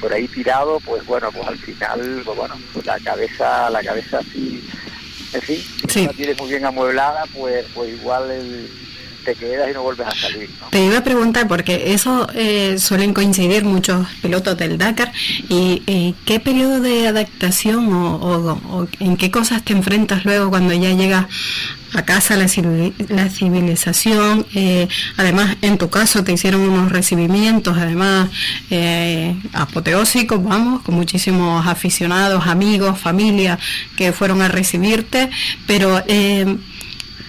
por ahí tirado, pues bueno, pues al final, pues bueno, pues la cabeza, la cabeza así, en fin, si no la tienes muy bien amueblada, pues, pues igual el, te quedas y no vuelves a salir. Te iba a preguntar, porque eso eh, suelen coincidir muchos pilotos del Dakar, y eh, qué periodo de adaptación o, en qué cosas te enfrentas luego cuando ya llegas a casa la, la civilización, eh, además en tu caso te hicieron unos recibimientos, además apoteósicos, vamos, con muchísimos aficionados, amigos, familia que fueron a recibirte, pero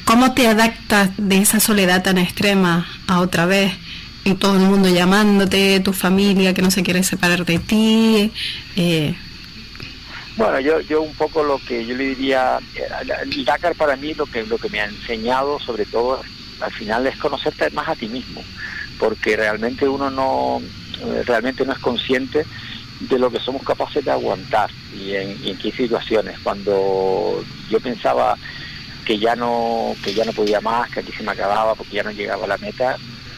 ¿Cómo te adaptas de esa soledad tan extrema a otra vez? Y todo el mundo llamándote, tu familia que no se quiere separar de ti. Eh. Bueno, yo, yo un poco lo que yo le diría, el Dakar para mí lo que, lo que me ha enseñado sobre todo al final es conocerte más a ti mismo, porque realmente uno no, realmente no es consciente de lo que somos capaces de aguantar y en, y en qué situaciones. Cuando yo pensaba que ya no que ya no podía más, que aquí se me acababa porque ya no llegaba a la meta,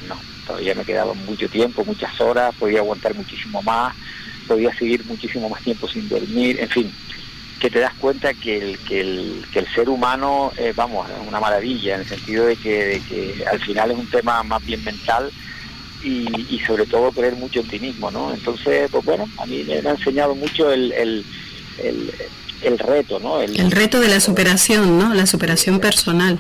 no, todavía me quedaba mucho tiempo, muchas horas, podía aguantar muchísimo más, podía seguir muchísimo más tiempo sin dormir, en fin, que te das cuenta que el, que el, que el ser humano, eh, vamos, es una maravilla, en el sentido de que, de que al final es un tema más bien mental y, sobre todo creer mucho en ti mismo, ¿no? Entonces, pues bueno, a mí me ha enseñado mucho el, el, el, reto, ¿no? El, reto de la superación, ¿no? La superación personal.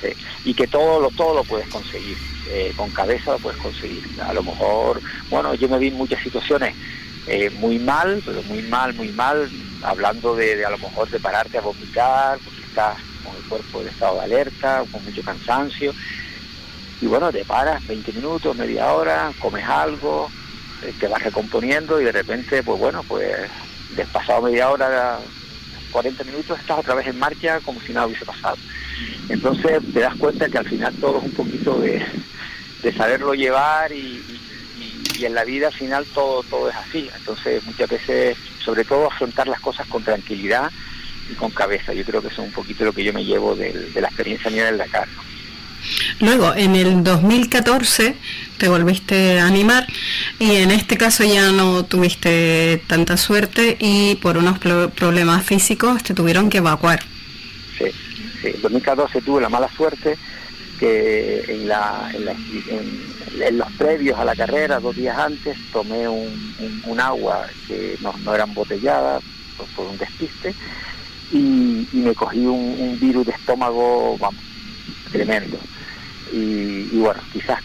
Sí, y que todo lo, todo lo puedes conseguir, eh, con cabeza lo puedes conseguir. A lo mejor, bueno, yo me vi en muchas situaciones eh, muy mal, pero muy mal, muy mal, hablando de, de, a lo mejor de pararte a vomitar, porque estás con el cuerpo de estado de alerta, con mucho cansancio, y bueno, te paras 20 minutos, media hora, comes algo, eh, te vas recomponiendo y de repente, pues bueno, pues despasado media hora, 40 minutos, estás otra vez en marcha como si nada hubiese pasado. Entonces te das cuenta que al final todo es un poquito de, saberlo llevar y, en la vida al final todo, todo es así. Entonces muchas veces, sobre todo, afrontar las cosas con tranquilidad y con cabeza. Yo creo que eso es un poquito lo que yo me llevo de, la experiencia mía del Dakar. Luego, en el 2014 te volviste a animar y en este caso ya no tuviste tanta suerte y por unos problemas físicos te tuvieron que evacuar. Sí, sí. En 2014 tuve la mala suerte que en, la, en, los previos a la carrera, dos días antes, tomé un, agua que no, no era embotellada por, un despiste y, me cogí un, virus de estómago vamos, tremendo. Y, bueno, quizás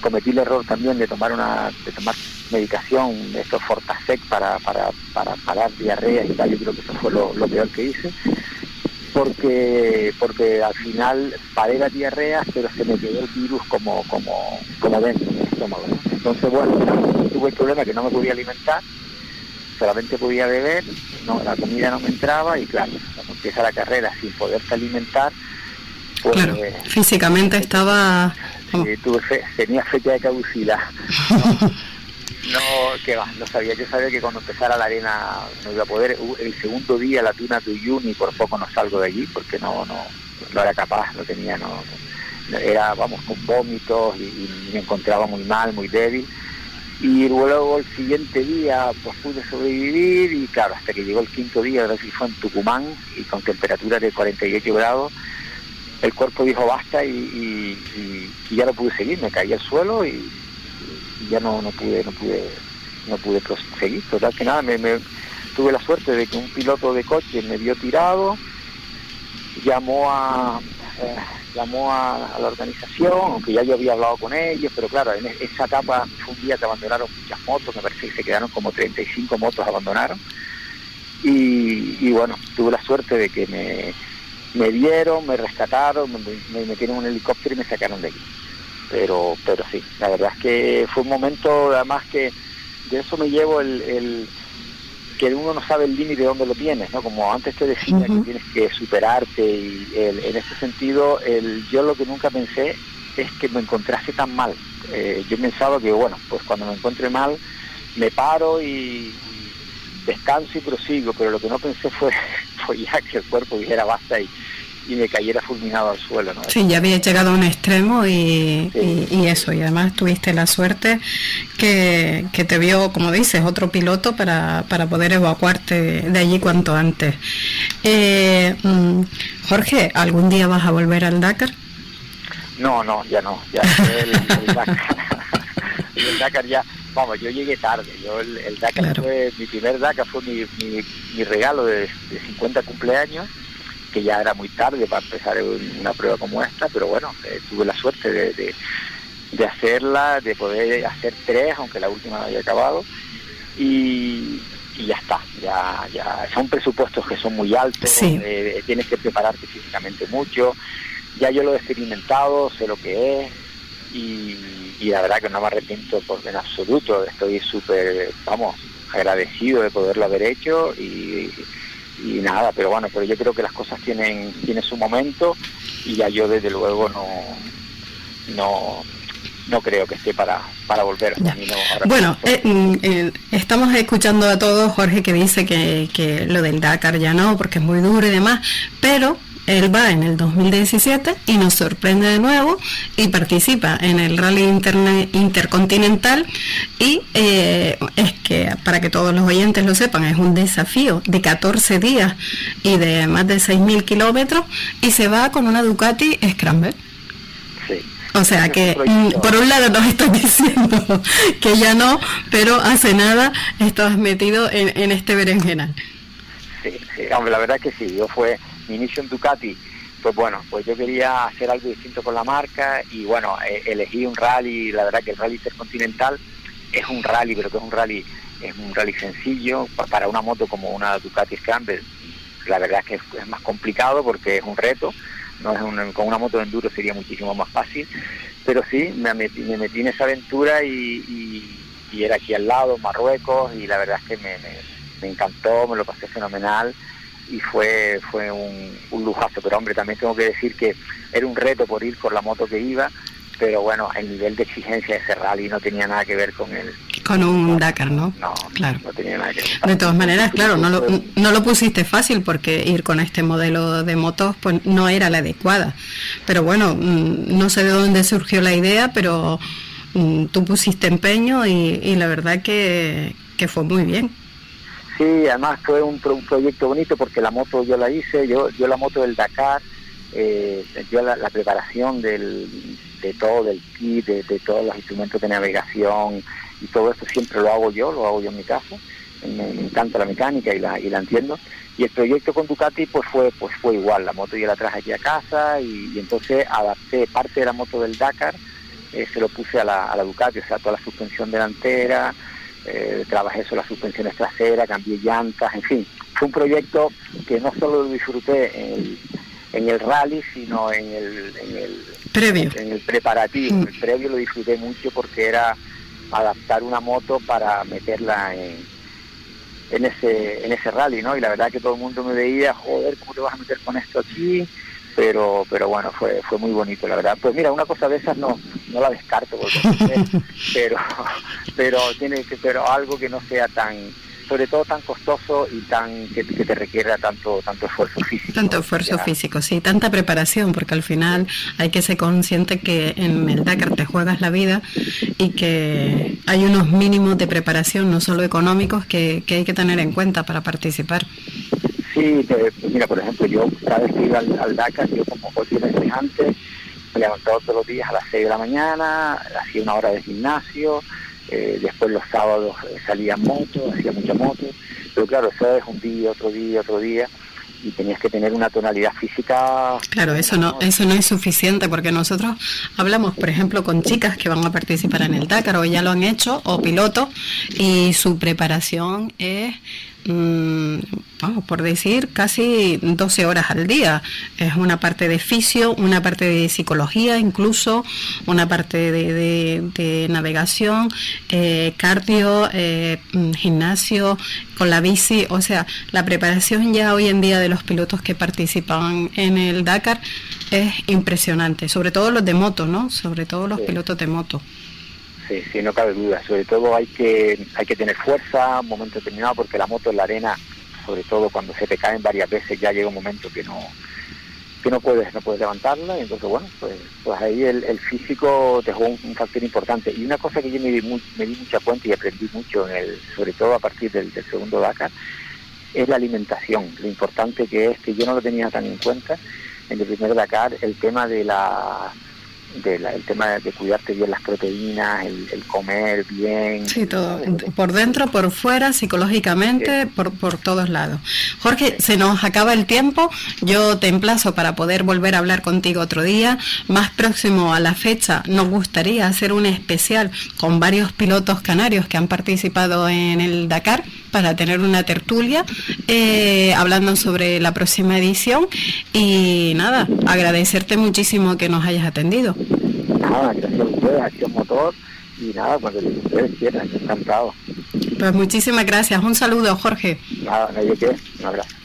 cometí el error también de tomar una de tomar medicación, esto Fortasec para, para, para parar diarrea y tal, yo creo que eso fue lo, peor que hice, porque porque al final paré la diarrea, pero se me quedó el virus como como como dentro del estómago. Entonces, bueno, tuve el problema que no me podía alimentar, solamente podía beber, no la comida no me entraba y claro, cuando empieza la carrera sin poderte alimentar, claro, físicamente estaba... tenía fecha de caducidad. No, que va, no sabía, yo sabía que cuando empezara la arena no iba a poder. El segundo día la tuna de Uyuni por poco no salgo de allí porque no, no, no era capaz, no tenía, no, era, vamos, con vómitos y, me encontraba muy mal, muy débil. Y luego el siguiente día pues pude sobrevivir y claro, hasta que llegó el quinto día, que fue en Tucumán y con temperatura de 48 grados, el cuerpo dijo basta y, ya no pude seguir, me caí al suelo y, ya no, no pude, no pude, no pude proseguir. Total que nada, me, tuve la suerte de que un piloto de coche me vio tirado, llamó a eh, llamó a, la organización, aunque ya yo había hablado con ellos, pero claro, en esa etapa fue un día que abandonaron muchas motos, me parece que se quedaron como 35 motos abandonaron. y bueno, tuve la suerte de que me, me dieron, me rescataron, me, metieron en un helicóptero y me sacaron de aquí. Pero, pero sí, la verdad es que fue un momento, además que de eso me llevo el, que uno no sabe el límite de dónde lo tienes, ¿no? Como antes te decía que tienes que superarte y en ese sentido el, yo lo que nunca pensé es que me encontrase tan mal. Eh, yo pensaba que, bueno, pues cuando me encuentre mal me paro y, descanso y prosigo, pero lo que no pensé fue, fue ya que el cuerpo dijera basta y, y me cayera fulminado al suelo. ¿no? Sí, ya había llegado a un extremo y, y, eso, y además tuviste la suerte que, que, te vio, como dices, otro piloto para, para poder evacuarte de allí cuanto antes. Eh, mm, Jorge, ¿algún día vas a volver al Dakar? No, no, ya no, ya el, Dakar, el Dakar ya vamos, yo llegué tarde. Yo el, Dakar fue, mi primer Dakar fue mi, mi, regalo de, de, 50 cumpleaños, que ya era muy tarde para empezar una prueba como esta, pero bueno, eh, tuve la suerte de, de, hacerla, de poder hacer tres, aunque la última no había acabado, y, y ya está, ya, ya son presupuestos que son muy altos, eh, tienes que prepararte físicamente mucho, ya yo lo he experimentado, sé lo que es, y, la verdad que no me arrepiento por en absoluto, estoy súper, vamos, agradecido de poderlo haber hecho y, nada, pero bueno, pero yo creo que las cosas tienen, tienen su momento y ya yo desde luego no, no, no creo que esté para, para volver. bueno, eh, mm, eh, estamos escuchando a todos, Jorge, que dice que, que lo del Dakar ya no, porque es muy duro y demás, pero él va en el 2017 y nos sorprende de nuevo y participa en el Rally Intercontinental y eh, es que, para que todos los oyentes lo sepan, es un desafío de 14 días y de más de 6.000 kilómetros y se va con una Ducati Scramble. Sí. O sea que mm, por un lado nos estás diciendo que ya no, pero hace nada estabas metido en, en este berenjenal. Sí, sí, hombre, la verdad que sí, yo fue mi inicio en Ducati, pues bueno, pues yo quería hacer algo distinto con la marca y bueno, eh, elegí un rally, la verdad que el rally intercontinental es un rally, pero que es un rally, es un rally sencillo para una moto como una Ducati Scramble, la verdad es que es, más complicado porque es un reto, con una moto de enduro sería muchísimo más fácil, pero sí, me metí, me metí en esa aventura y, era aquí al lado, Marruecos, y la verdad es que me encantó, me lo pasé fenomenal y fue fue un, un, lujazo. Pero hombre, también tengo que decir que era un reto por ir por la moto que iba, pero bueno, el nivel de exigencia de ese rally no tenía nada que ver con el... Con un Dakar, ¿no? No, claro. no tenía nada que ver. De todas maneras, claro, no lo, no lo pusiste fácil porque ir con este modelo de motos pues no era la adecuada. Pero bueno, mm, no sé de dónde surgió la idea, pero mm, tú pusiste empeño y, y la verdad que, que fue muy bien. Sí, además fue un, proyecto bonito porque la moto yo la hice, yo, yo la moto del Dakar, eh, yo la, preparación del, de todo, del kit, de, todos los instrumentos de navegación y todo esto siempre lo hago yo, lo hago yo en mi casa. Me, encanta la mecánica y la, y la entiendo. Y el proyecto con Ducati pues fue pues fue igual, la moto yo la traje aquí a casa y, entonces adapté parte de la moto del Dakar, eh, se lo puse a la, a la Ducati, o sea, toda la suspensión delantera, eh, trabajé sobre las suspensiones traseras, cambié llantas, en fin, fue un proyecto que no solo lo disfruté en el, rally, sino en el, en el, previo. En el preparativo. Mm. El previo lo disfruté mucho porque era adaptar una moto para meterla en, en ese en ese rally, ¿no? Y la verdad que todo el mundo me veía, joder, ¿cómo te vas a meter con esto aquí? Pero pero bueno fue fue muy bonito la verdad. Pues mira una cosa de esas no no la descarto pero pero tiene que pero algo que no sea tan sobre todo tan costoso y tan que, te requiera tanto tanto esfuerzo físico. Tanto esfuerzo físico sí tanta preparación porque al final hay que ser consciente que en el Dakar te juegas la vida y que hay unos mínimos de preparación no solo económicos que, que hay que tener en cuenta para participar Sí, mira, por ejemplo, yo cada vez que iba al, Dakar, yo como meses antes, me levantaba todos los días a las 6 de la mañana, hacía una hora de gimnasio, eh, después los sábados eh, salía en moto, hacía mucha moto, pero claro, eso es un día, otro día, otro día, y tenías que tener una tonalidad física. Claro, eso no, eso no es suficiente porque nosotros hablamos, por ejemplo, con chicas que van a participar en el Dakar o ya lo han hecho o pilotos y su preparación es Mm, vamos, por decir, casi 12 horas al día. Es una parte de fisio, una parte de psicología, incluso una parte de, navegación, eh, cardio, eh, mm, gimnasio, con la bici. O sea, la preparación ya hoy en día de los pilotos que participan en el Dakar es impresionante, sobre todo los de moto, ¿no? Sobre todo los pilotos de moto. Sí, sí, no cabe duda. Sobre todo hay que hay que tener fuerza, un momento determinado, porque la moto en la arena, sobre todo cuando se te caen varias veces, ya llega un momento que no que no puedes no puedes levantarla. Y entonces bueno pues pues ahí el, físico te jugó un, factor importante. Y una cosa que yo me di, me di mucha cuenta y aprendí mucho en el sobre todo a partir del, del segundo Dakar es la alimentación. Lo importante que es que yo no lo tenía tan en cuenta en el primer Dakar el tema de la el tema de cuidarte bien las proteínas, el, comer bien. Sí, todo. Por dentro, por fuera, psicológicamente, por, por todos lados. Jorge, se nos acaba el tiempo. Yo te emplazo para poder volver a hablar contigo otro día. Más próximo a la fecha, nos gustaría hacer un especial con varios pilotos canarios que han participado en el Dakar para tener una tertulia eh, hablando sobre la próxima edición. Y nada, agradecerte muchísimo que nos hayas atendido. Nada, gracias a ustedes, Acción Motor. Y nada, cuando ustedes quieran, encantado. Pues muchísimas gracias. Un saludo, Jorge. Nada, nadie que. Un abrazo.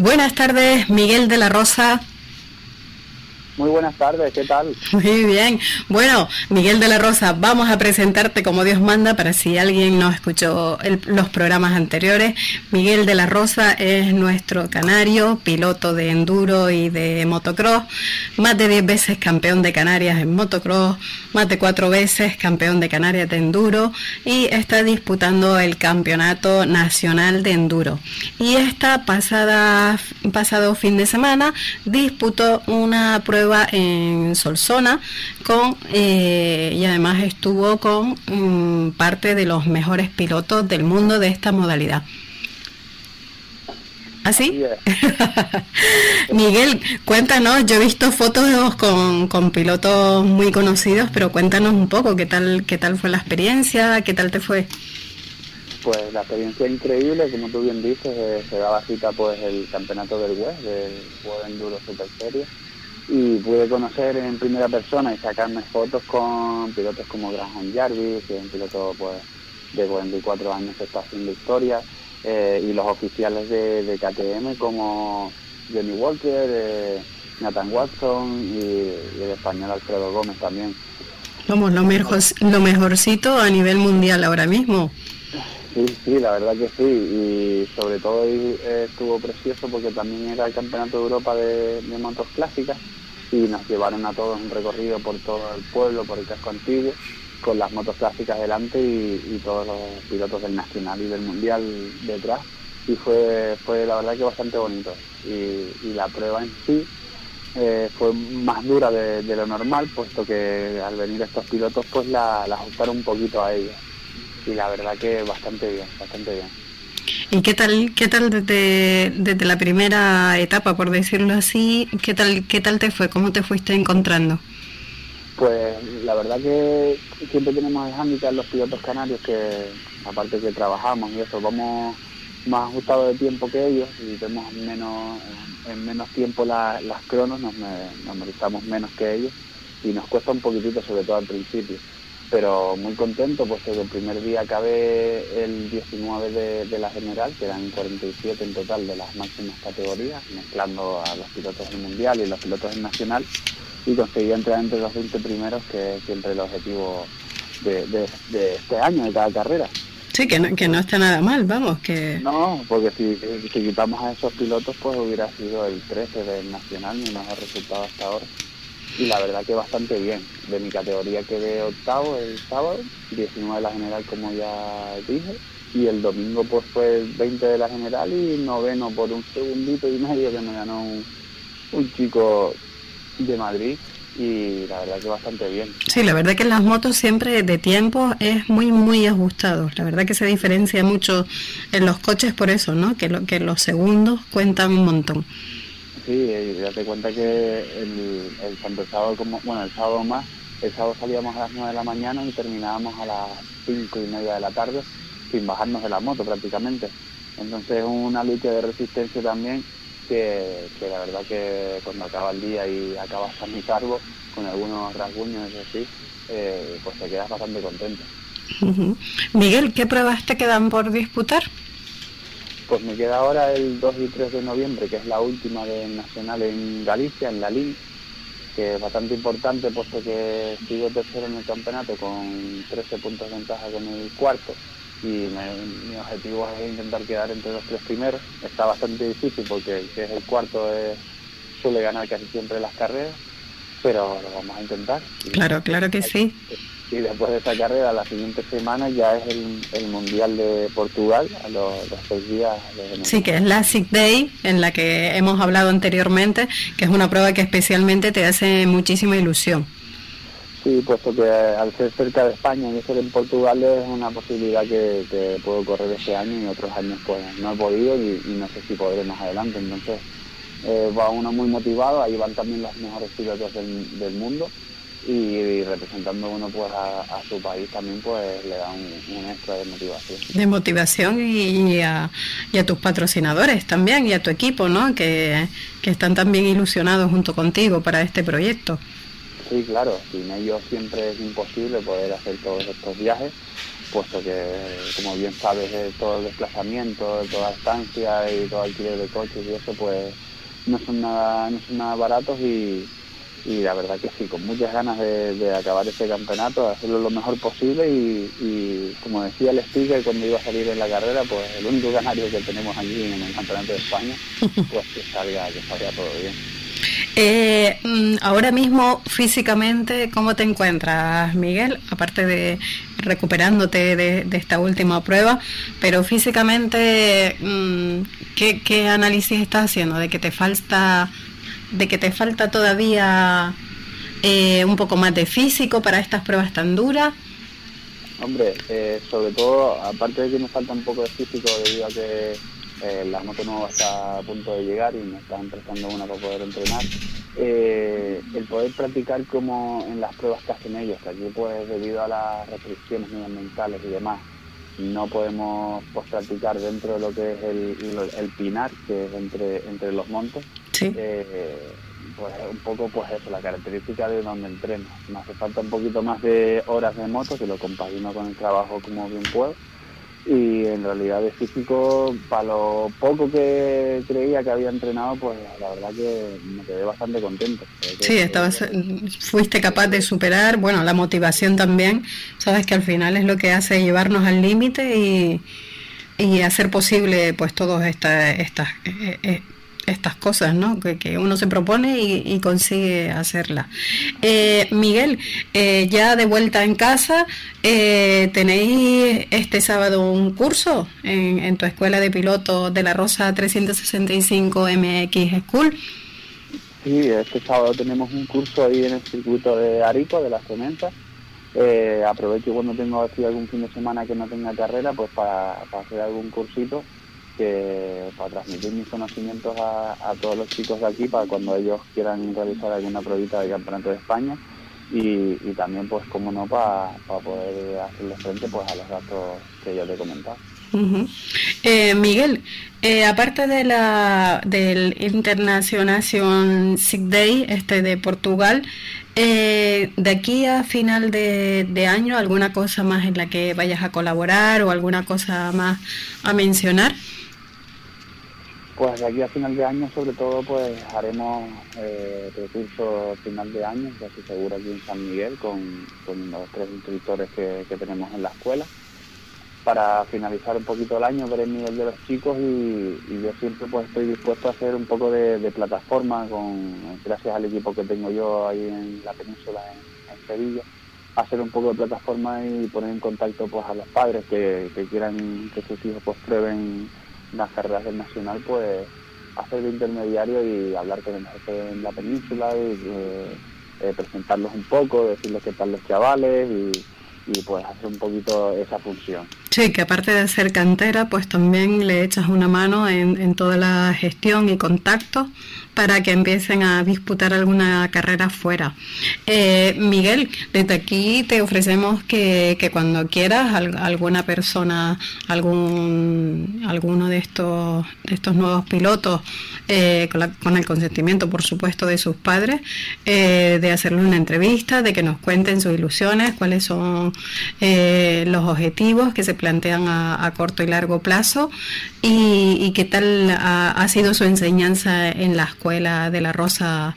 Buenas tardes, Miguel de la Rosa. Muy buenas tardes, ¿qué tal? Muy bien. Bueno, Miguel de la Rosa, vamos a presentarte como Dios manda para si alguien no escuchó los programas anteriores. Miguel de la Rosa es nuestro canario, piloto de enduro y de motocross, más de 10 veces campeón de Canarias en motocross, más de 4 veces campeón de Canarias de enduro y está disputando el campeonato nacional de enduro. Y esta pasada pasado fin de semana disputó una prueba en Solsona con, eh, y además estuvo con mm, parte de los mejores pilotos del mundo de esta modalidad. ¿Así? ¿Ah, Miguel, cuéntanos, yo he visto fotos con, con, pilotos muy conocidos, pero cuéntanos un poco qué tal, qué tal fue la experiencia, qué tal te fue. Pues la experiencia increíble, como tú bien dices, eh, se daba cita pues el campeonato del WES, del World Enduro Super Series, y pude conocer en primera persona y sacarme fotos con pilotos como Graham Jarvis, que es un piloto pues, de 44 años que está haciendo historia, eh, y los oficiales de, KTM como Johnny Walker, Nathan Watson y, el español Alfredo Gómez también. Somos lo, mejor, lo mejorcito a nivel mundial ahora mismo. Sí, sí, la verdad que sí, y sobre todo estuvo precioso porque también era el Campeonato de Europa de, de motos clásicas y nos llevaron a todos un recorrido por todo el pueblo, por el casco antiguo, con las motos clásicas delante y, todos los pilotos del Nacional y del Mundial detrás. Y fue, fue la verdad que bastante bonito. Y, la prueba en sí eh, fue más dura de, lo normal, puesto que al venir estos pilotos pues la, la ajustaron un poquito a ellos. Y la verdad que bastante bien, bastante bien. ¿Y qué tal, qué tal desde, desde la primera etapa, por decirlo así, qué tal, qué tal te fue? ¿Cómo te fuiste encontrando? Pues la verdad que siempre tenemos el hándicap los pilotos canarios que, aparte que trabajamos y eso, vamos más ajustados de tiempo que ellos y tenemos menos, en menos tiempo las cronos, nos, nos menos que ellos y nos cuesta un poquitito, sobre todo al principio pero muy contento, pues el primer día acabé el 19 de, la general, que eran 47 en total de las máximas categorías, mezclando a los pilotos del mundial y los pilotos del nacional, y conseguí entrar entre los 20 primeros, que es siempre el objetivo de, este año, de cada carrera. Sí, que no, que no está nada mal, vamos, que... No, porque si, si quitamos a esos pilotos, pues hubiera sido el 13 del nacional, mi mejor resultado hasta ahora y la verdad que bastante bien. De mi categoría quedé octavo el sábado, 19 de la general como ya dije, y el domingo pues fue 20 de la general y noveno por un segundito y medio que me ganó un, chico de Madrid y la verdad que bastante bien. Sí, la verdad que en las motos siempre de tiempo es muy muy ajustado. La verdad que se diferencia mucho en los coches por eso, ¿no? Que lo, que los segundos cuentan un montón. Sí, date cuenta que el, el tanto sábado como, bueno, el sábado más, el sábado salíamos a las 9 de la mañana y terminábamos a las 5 y media de la tarde sin bajarnos de la moto prácticamente. Entonces es una lucha de resistencia también que, la verdad que cuando acaba el día y acabas a mi cargo, con algunos rasguños, así, eh, pues te quedas bastante contento. Miguel, ¿qué pruebas te quedan por disputar? Pues me queda ahora el 2 y 3 de noviembre, que es la última de Nacional en Galicia, en la LIN, que es bastante importante puesto que sigo tercero en el campeonato con 13 puntos de ventaja con el cuarto y mi objetivo es intentar quedar entre los tres primeros. Está bastante difícil porque que es el cuarto suele ganar casi siempre las carreras, pero lo vamos a intentar. Claro, claro que sí y después de esta carrera, la siguiente semana ya es el, Mundial de Portugal, a los, seis días. De sí, que es la Sick Day, en la que hemos hablado anteriormente, que es una prueba que especialmente te hace muchísima ilusión. Sí, puesto que al ser cerca de España y ser en Portugal es una posibilidad que, puedo correr este año y otros años pues no he podido y, no sé si podré más adelante. Entonces eh, va uno muy motivado, ahí van también los mejores pilotos del, del mundo y, representando uno pues a, su país también pues le da un, extra de motivación. De motivación y, a, tus patrocinadores también y a tu equipo, ¿no? Que, están también ilusionados junto contigo para este proyecto. Sí, claro, sin ellos siempre es imposible poder hacer todos estos viajes, puesto que, como bien sabes, todo el desplazamiento, toda estancia y todo alquiler de coches y eso, pues no son nada, no son nada baratos y, y la verdad que sí, con muchas ganas de, acabar este campeonato, hacerlo lo mejor posible y, como decía el speaker cuando iba a salir en la carrera, pues el único canario que tenemos aquí en el campeonato de España, pues que salga, que salga todo bien. Eh, mm, ahora mismo físicamente, ¿cómo te encuentras, Miguel? Aparte de recuperándote de, esta última prueba, pero físicamente, mm, ¿qué, ¿qué, análisis estás haciendo? ¿De que te falta de que te falta todavía eh, un poco más de físico para estas pruebas tan duras? Hombre, eh, sobre todo, aparte de que me falta un poco de físico debido a que eh, la moto nueva está a punto de llegar y me están prestando una para poder entrenar, el poder practicar como en las pruebas que hacen ellos, que aquí pues debido a las restricciones medioambientales y demás, no podemos pues, practicar dentro de lo que es el, el, pinar, que es entre, entre los montes. Eh, pues un poco pues eso, la característica de donde entreno. Me hace falta un poquito más de horas de moto, que lo compagino con el trabajo como bien puedo y en realidad de físico, para lo poco que creía que había entrenado, pues la verdad que me quedé bastante contento. Sí, estabas, fuiste capaz de superar, bueno, la motivación también, sabes que al final es lo que hace llevarnos al límite y, y hacer posible pues todas estas estas eh, eh, estas cosas ¿no? que, uno se propone y, consigue hacerla. Eh, Miguel, eh, ya de vuelta en casa, eh, ¿tenéis este sábado un curso en, tu escuela de piloto de la Rosa 365 MX School? Sí, este sábado tenemos un curso ahí en el circuito de Arico, de la Cementa. aprovecho cuando tengo así algún fin de semana que no tenga carrera, pues para hacer algún cursito para transmitir mis conocimientos a, todos los chicos de aquí para cuando ellos quieran realizar alguna pruebita de campeonato de España y, también pues como no para, poder hacerle frente pues a los gastos que yo te he comentado. Eh, Miguel, eh, aparte de la del International Sick Day este de Portugal, eh, de aquí a final de, año, ¿alguna cosa más en la que vayas a colaborar o alguna cosa más a mencionar? Pues de aquí a final de año, sobre todo, pues haremos eh, recursos final de año, casi seguro aquí en San Miguel, con, los tres instructores que, tenemos en la escuela. Para finalizar un poquito el año, ver el nivel de los chicos y, yo siempre pues estoy dispuesto a hacer un poco de, plataforma, con gracias al equipo que tengo yo ahí en la península, en, Sevilla, hacer un poco de plataforma y poner en contacto pues a los padres que, que quieran que sus hijos pues prueben las carreras del Nacional, pues hacer de intermediario y hablar con el jefe en la península y eh, eh, presentarlos un poco, decirles qué tal los chavales y, pues hacer un poquito esa función. Sí, que aparte de ser cantera, pues también le echas una mano en, en toda la gestión y contacto para que empiecen a disputar alguna carrera fuera. Eh, Miguel, desde aquí te ofrecemos que, cuando quieras alguna persona, algún alguno de estos estos nuevos pilotos, eh, con, el consentimiento, por supuesto, de sus padres, eh, de hacerle una entrevista, de que nos cuenten sus ilusiones, cuáles son los objetivos que se plantean a, corto y largo plazo y, qué tal ha sido su enseñanza en la escuela de la Rosa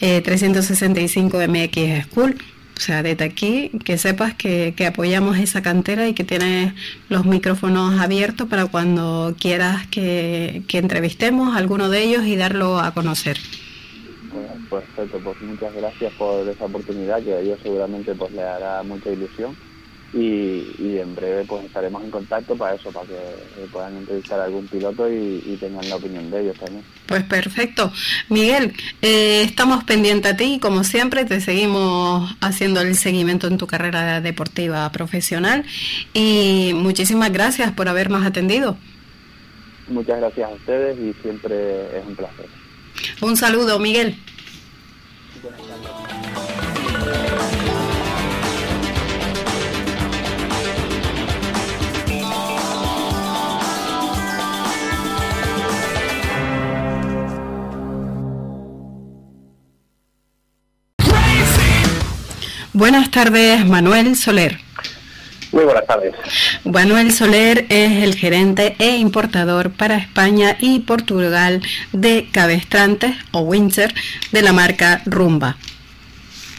365 eh, MX School. O sea, desde aquí, que sepas que, apoyamos esa cantera y que tienes los micrófonos abiertos para cuando quieras que, entrevistemos a alguno de ellos y darlo a conocer. Perfecto, pues muchas gracias por esa oportunidad que a ellos seguramente pues le hará mucha ilusión y, en breve pues estaremos en contacto para eso, para que puedan entrevistar a algún piloto y, tengan la opinión de ellos también. Pues perfecto. Miguel, eh, estamos pendientes a ti, como siempre, te seguimos haciendo el seguimiento en tu carrera deportiva profesional y muchísimas gracias por habernos atendido. Muchas gracias a ustedes y siempre es un placer. Un saludo, Miguel. Buenas tardes, Manuel Soler. Muy buenas tardes. Manuel Soler es el gerente e importador para España y Portugal de cabestrantes o winter de la marca Rumba.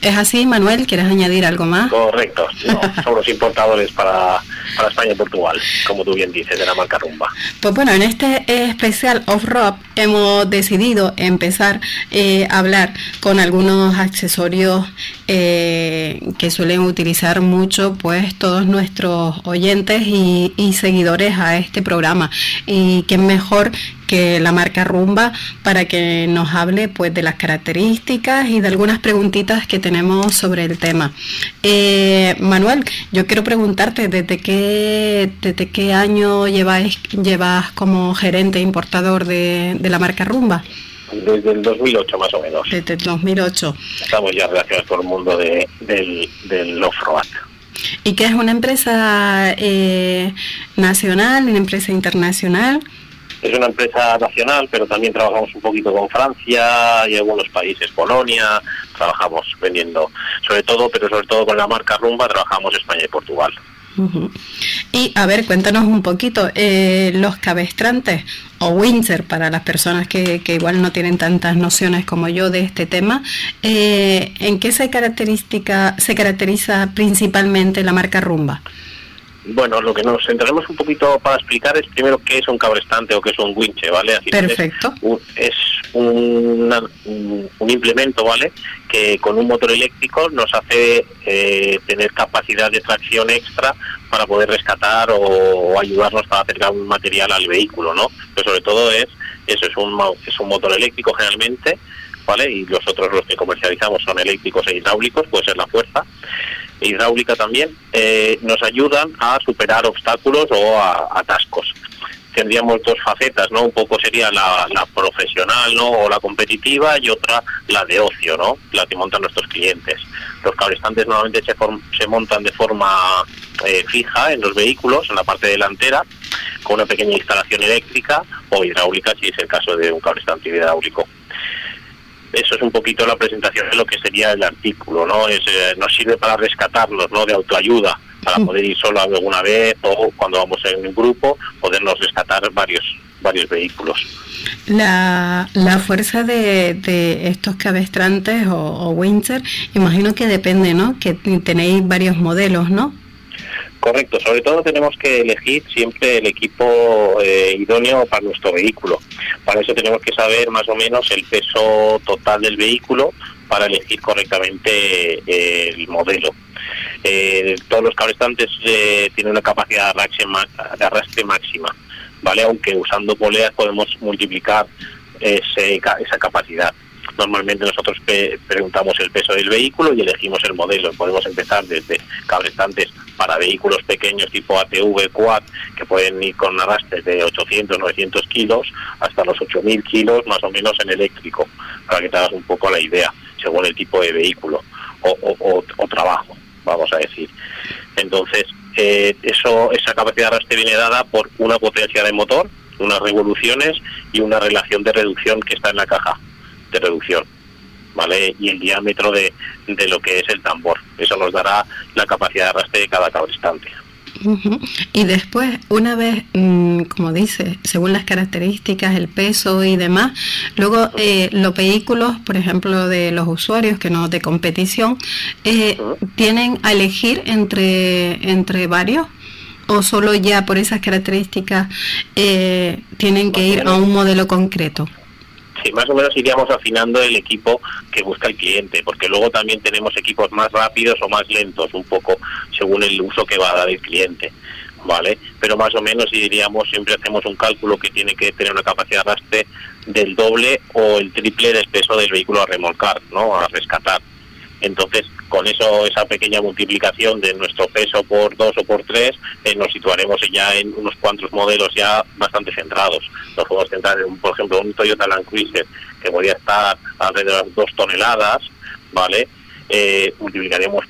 ¿Es así, Manuel? ¿Quieres añadir algo más? Correcto. No, somos los importadores para, para, España y Portugal, como tú bien dices, de la marca Rumba. Pues bueno, en este especial Off-Road hemos decidido empezar eh, a hablar con algunos accesorios eh, que suelen utilizar mucho pues todos nuestros oyentes y, y seguidores a este programa. Y qué mejor que la marca Rumba para que nos hable pues de las características y de algunas preguntitas que tenemos sobre el tema. Eh, Manuel, yo quiero preguntarte desde qué desde qué año llevas llevas como gerente importador de, de la marca Rumba. Desde el 2008 más o menos. Desde el 2008. Estamos ya relacionados con el mundo de, del, del off-road. ¿Y qué es una empresa eh, nacional, una empresa internacional? Es una empresa nacional, pero también trabajamos un poquito con Francia y algunos países, Polonia, trabajamos vendiendo, sobre todo, pero sobre todo con la marca Rumba, trabajamos España y Portugal. Y a ver, cuéntanos un poquito, eh, los cabestrantes o winter para las personas que, que, igual no tienen tantas nociones como yo de este tema, eh, ¿en qué se, característica, se caracteriza principalmente la marca Rumba? Bueno, lo que nos centraremos un poquito para explicar es primero qué es un cabrestante o qué es un winche, ¿vale? Así Perfecto. Es, un, un, un, implemento, ¿vale? Que con un motor eléctrico nos hace eh, tener capacidad de tracción extra para poder rescatar o, o, ayudarnos para acercar un material al vehículo, ¿no? Pero sobre todo es eso, es un, es un motor eléctrico generalmente, ¿vale? Y los otros los que comercializamos son eléctricos e hidráulicos, puede ser la fuerza hidráulica también, eh, nos ayudan a superar obstáculos o a, atascos. Tendríamos dos facetas, ¿no? Un poco sería la, la, profesional, ¿no? O la competitiva y otra la de ocio, ¿no? La que montan nuestros clientes. Los cablestantes normalmente se, se montan de forma eh, fija en los vehículos, en la parte delantera, con una pequeña instalación eléctrica o hidráulica, si es el caso de un cablestante hidráulico eso es un poquito la presentación de lo que sería el artículo, ¿no? Es, eh, nos sirve para rescatarlos, ¿no? De autoayuda, para poder ir solo alguna vez o cuando vamos en un grupo, podernos rescatar varios varios vehículos. La, la fuerza de, de estos cabestrantes o, o Winter, imagino que depende, ¿no? Que tenéis varios modelos, ¿no? Correcto, sobre todo tenemos que elegir siempre el equipo eh, idóneo para nuestro vehículo. Para eso tenemos que saber más o menos el peso total del vehículo para elegir correctamente eh, el modelo. Eh, todos los cablestantes eh, tienen una capacidad de arrastre, de arrastre máxima, ¿vale? Aunque usando poleas podemos multiplicar ese, esa capacidad. Normalmente nosotros preguntamos el peso del vehículo y elegimos el modelo. Podemos empezar desde cablestantes para vehículos pequeños tipo ATV, Quad, que pueden ir con arrastres de 800, 900 kilos, hasta los 8000 kilos más o menos en eléctrico, para que te hagas un poco la idea, según el tipo de vehículo o, o, o trabajo, vamos a decir. Entonces, eh, eso, esa capacidad de arrastre viene dada por una potencia de motor, unas revoluciones y una relación de reducción que está en la caja de reducción. ¿Vale? Y el diámetro de, de lo que es el tambor. Eso nos dará la capacidad de arrastre de cada cabrestante. Uh -huh. Y después, una vez, mmm, como dice, según las características, el peso y demás, luego eh, los vehículos, por ejemplo, de los usuarios que no de competición, eh, uh -huh. tienen a elegir entre, entre varios o solo ya por esas características eh, tienen que ir a un modelo concreto. Sí, más o menos iríamos afinando el equipo que busca el cliente, porque luego también tenemos equipos más rápidos o más lentos, un poco según el uso que va a dar el cliente, ¿vale? Pero más o menos diríamos, siempre hacemos un cálculo que tiene que tener una capacidad de arrastre del doble o el triple del peso del vehículo a remolcar, ¿no? A rescatar. Entonces, con eso, esa pequeña multiplicación de nuestro peso por dos o por tres, eh, nos situaremos ya en unos cuantos modelos ya bastante centrados. Nos podemos centrar en, por ejemplo, un Toyota Land Cruiser que podría estar alrededor de dos toneladas, ¿vale? Eh,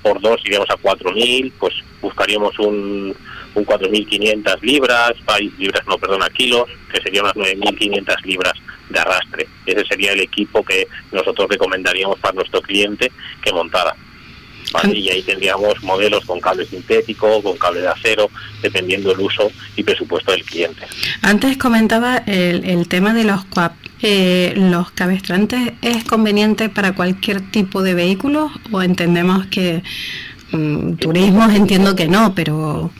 por dos, iríamos a 4.000, pues buscaríamos un, un 4.500 libras, libras no, perdona, kilos, que serían unas 9.500 libras de arrastre. Ese sería el equipo que nosotros recomendaríamos para nuestro cliente que montara. Y ahí tendríamos modelos con cable sintético, con cable de acero, dependiendo del uso y presupuesto del cliente. Antes comentaba el, el tema de los CUAP. Eh, ¿Los cabestrantes es conveniente para cualquier tipo de vehículo o entendemos que mm, turismo entiendo que no, pero...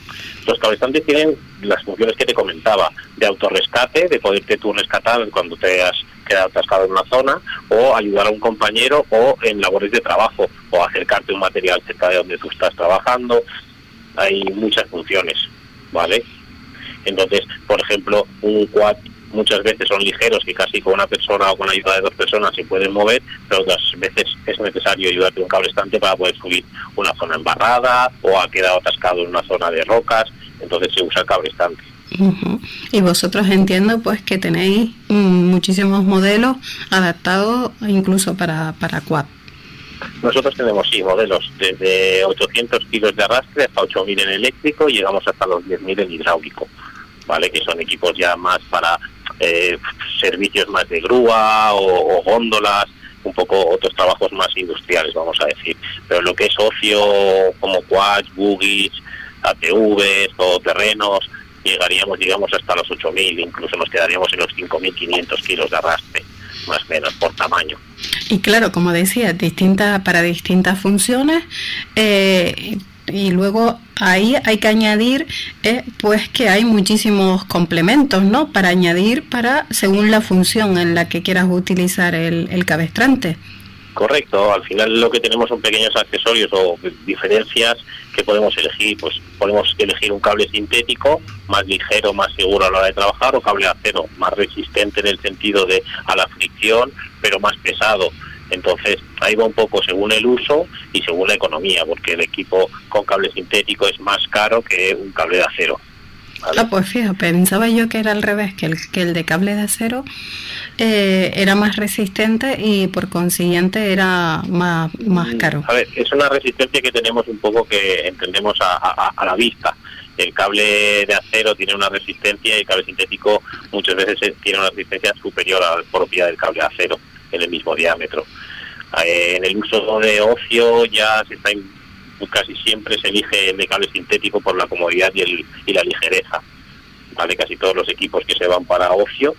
Los cabestrantes tienen las funciones que te comentaba, de autorrescate, de poderte tú rescatar cuando te has quedado atascado en una zona, o ayudar a un compañero, o en labores de trabajo, o acercarte un material cerca de donde tú estás trabajando. Hay muchas funciones, ¿vale? Entonces, por ejemplo, un quad muchas veces son ligeros que casi con una persona o con la ayuda de dos personas se pueden mover, pero otras veces es necesario ayudarte un cable estante para poder subir una zona embarrada o ha quedado atascado en una zona de rocas, entonces se usa el cable estante. Y vosotros entiendo pues que tenéis muchísimos modelos adaptados incluso para, para quad. Nosotros tenemos, sí, modelos desde 800 kilos de arrastre hasta 8.000 en eléctrico y llegamos hasta los 10.000 en hidráulico, ¿vale? Que son equipos ya más para eh, servicios más de grúa o, góndolas, un poco otros trabajos más industriales, vamos a decir. Pero lo que es ocio, como quads, buggies, ATVs o terrenos, llegaríamos, digamos, hasta los 8.000, incluso nos quedaríamos en los 5.500 kilos de arrastre, más o menos, por tamaño. Y claro, como decía, distinta, para distintas funciones, eh, y luego ahí hay que añadir eh, pues que hay muchísimos complementos no para añadir para según la función en la que quieras utilizar el, el cabestrante correcto al final lo que tenemos son pequeños accesorios o diferencias que podemos elegir pues podemos elegir un cable sintético más ligero más seguro a la hora de trabajar o cable acero más resistente en el sentido de a la fricción pero más pesado entonces, ahí va un poco según el uso y según la economía, porque el equipo con cable sintético es más caro que un cable de acero. Ah, pues fíjate, pensaba yo que era al revés, que el, que el de cable de acero eh, era más resistente y por consiguiente era más, más mm, caro. A ver, es una resistencia que tenemos un poco que entendemos a, a, la vista. El cable de acero tiene una resistencia y el cable sintético muchas veces tiene una resistencia superior a la propia del cable de acero en el mismo diámetro. Eh, en el uso de ocio ya se está casi siempre se elige el cable sintético por la comodidad y, el, y la ligereza. ¿vale? Casi todos los equipos que se van para ocio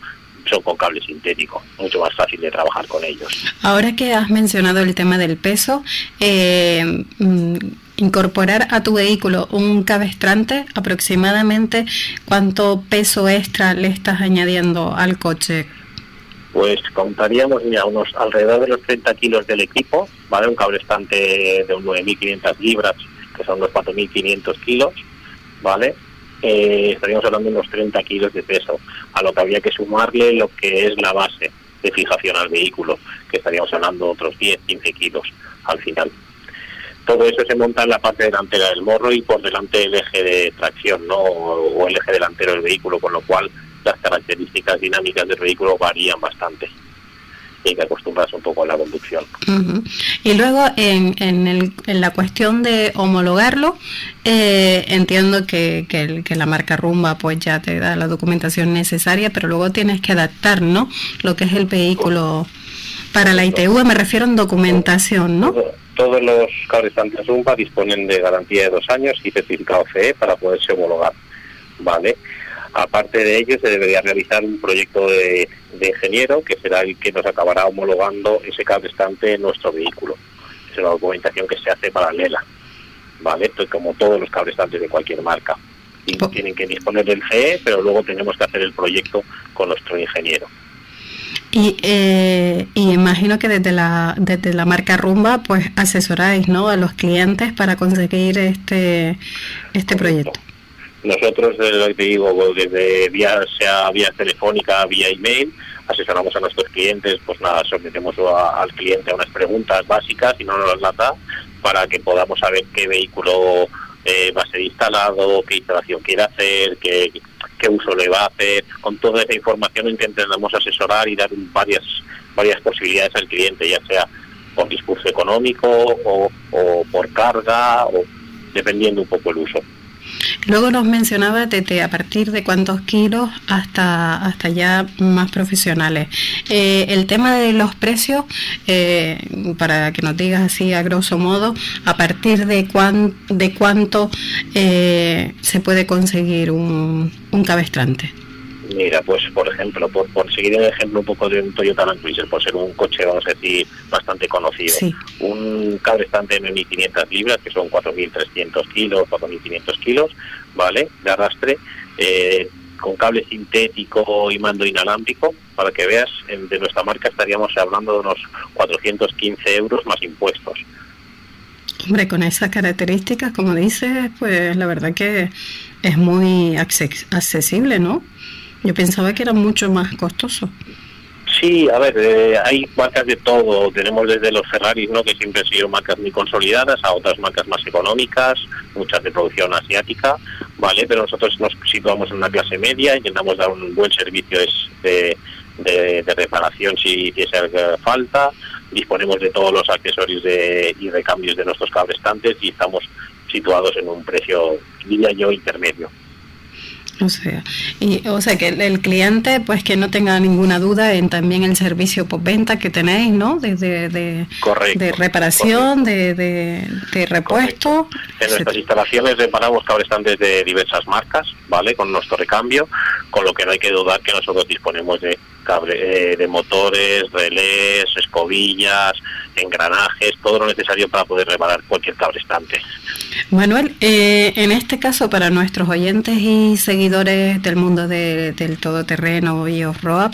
son con cable sintético, mucho más fácil de trabajar con ellos. Ahora que has mencionado el tema del peso, eh, mm, incorporar a tu vehículo un cabestrante, aproximadamente cuánto peso extra le estás añadiendo al coche pues contaríamos ya unos alrededor de los 30 kilos del equipo, ¿vale? Un cable estante de un 9.500 libras, que son unos 4.500 kilos, ¿vale? Eh, estaríamos hablando de unos 30 kilos de peso, a lo que habría que sumarle lo que es la base de fijación al vehículo, que estaríamos hablando de otros 10, 15 kilos al final. Todo eso se monta en la parte delantera del morro y por delante el eje de tracción, ¿no? O el eje delantero del vehículo, con lo cual las características dinámicas del vehículo varían bastante y que acostumbrarse un poco a la conducción. Y luego en, en, el, en, la cuestión de homologarlo, eh, entiendo que, que, la marca Rumba pues ya te da la documentación necesaria, pero luego tienes que adaptar, ¿no? Lo que es el vehículo para la ITV, me refiero en documentación, ¿no? todos los cabezantes Rumba disponen de garantía de dos años y certificado CE para poderse homologar, ¿vale? Aparte de ello, se debería realizar un proyecto de, ingeniero que será el que nos acabará homologando ese cable estante en nuestro vehículo. Es una documentación que se hace paralela, ¿vale? Esto es como todos los cables estantes de cualquier marca. Y tienen que disponer del CE, pero luego tenemos que hacer el proyecto con nuestro ingeniero. Y, eh, y, imagino que desde la desde la marca Rumba pues asesoráis ¿no? a los clientes para conseguir este este proyecto. Nosotros, lo que te digo, desde vía, sea vía telefónica, vía email, asesoramos a nuestros clientes, pues nada, sometemos al cliente a unas preguntas básicas y no nos las da para que podamos saber qué vehículo eh, va a ser instalado, qué instalación quiere hacer, qué, qué uso le va a hacer. Con toda esa información intentamos asesorar y dar varias, varias posibilidades al cliente, ya sea por discurso económico o, o por carga, o dependiendo un poco el uso. Luego nos mencionaba desde a partir de cuántos kilos hasta, hasta ya más profesionales. Eh, el tema de los precios, eh, para que nos digas así a grosso modo, a partir de, de cuánto eh, se puede conseguir un, un cabestrante. Mira, pues por ejemplo, por, seguir el ejemplo un poco de un Toyota Land Cruiser, por ser un coche, vamos a decir, bastante conocido, un cable estante de 1.500 libras, que son 4.300 kilos, 4.500 kilos, ¿vale? De arrastre, eh, con cable sintético y mando inalámbrico, para que veas, de nuestra marca estaríamos hablando de unos 415 euros más impuestos. Hombre, con esas características, como dices, pues la verdad que es muy accesible, ¿no? Yo pensaba que era mucho más costoso. Sí, a ver, eh, hay marcas de todo. Tenemos desde los Ferraris, ¿no? que siempre han sido marcas muy consolidadas, a otras marcas más económicas, muchas de producción asiática, ¿vale? Pero nosotros nos situamos en una clase media, intentamos dar un buen servicio de, de, reparación si hace falta, disponemos de todos los accesorios de, y recambios de nuestros cablestantes y estamos situados en un precio, diría yo, intermedio. O sea, y, o sea que el, cliente, pues que no tenga ninguna duda en también el servicio postventa que tenéis, ¿no? Desde de, de, reparación, de, de, repuesto. En nuestras instalaciones reparamos cablestantes de diversas marcas, ¿vale? Con nuestro recambio, con lo que no hay que dudar que nosotros disponemos de cable, eh, de motores, relés, escobillas, engranajes, todo lo necesario para poder reparar cualquier cablestante. Manuel, eh, en este caso para nuestros oyentes y seguidores del mundo del todoterreno y off-road,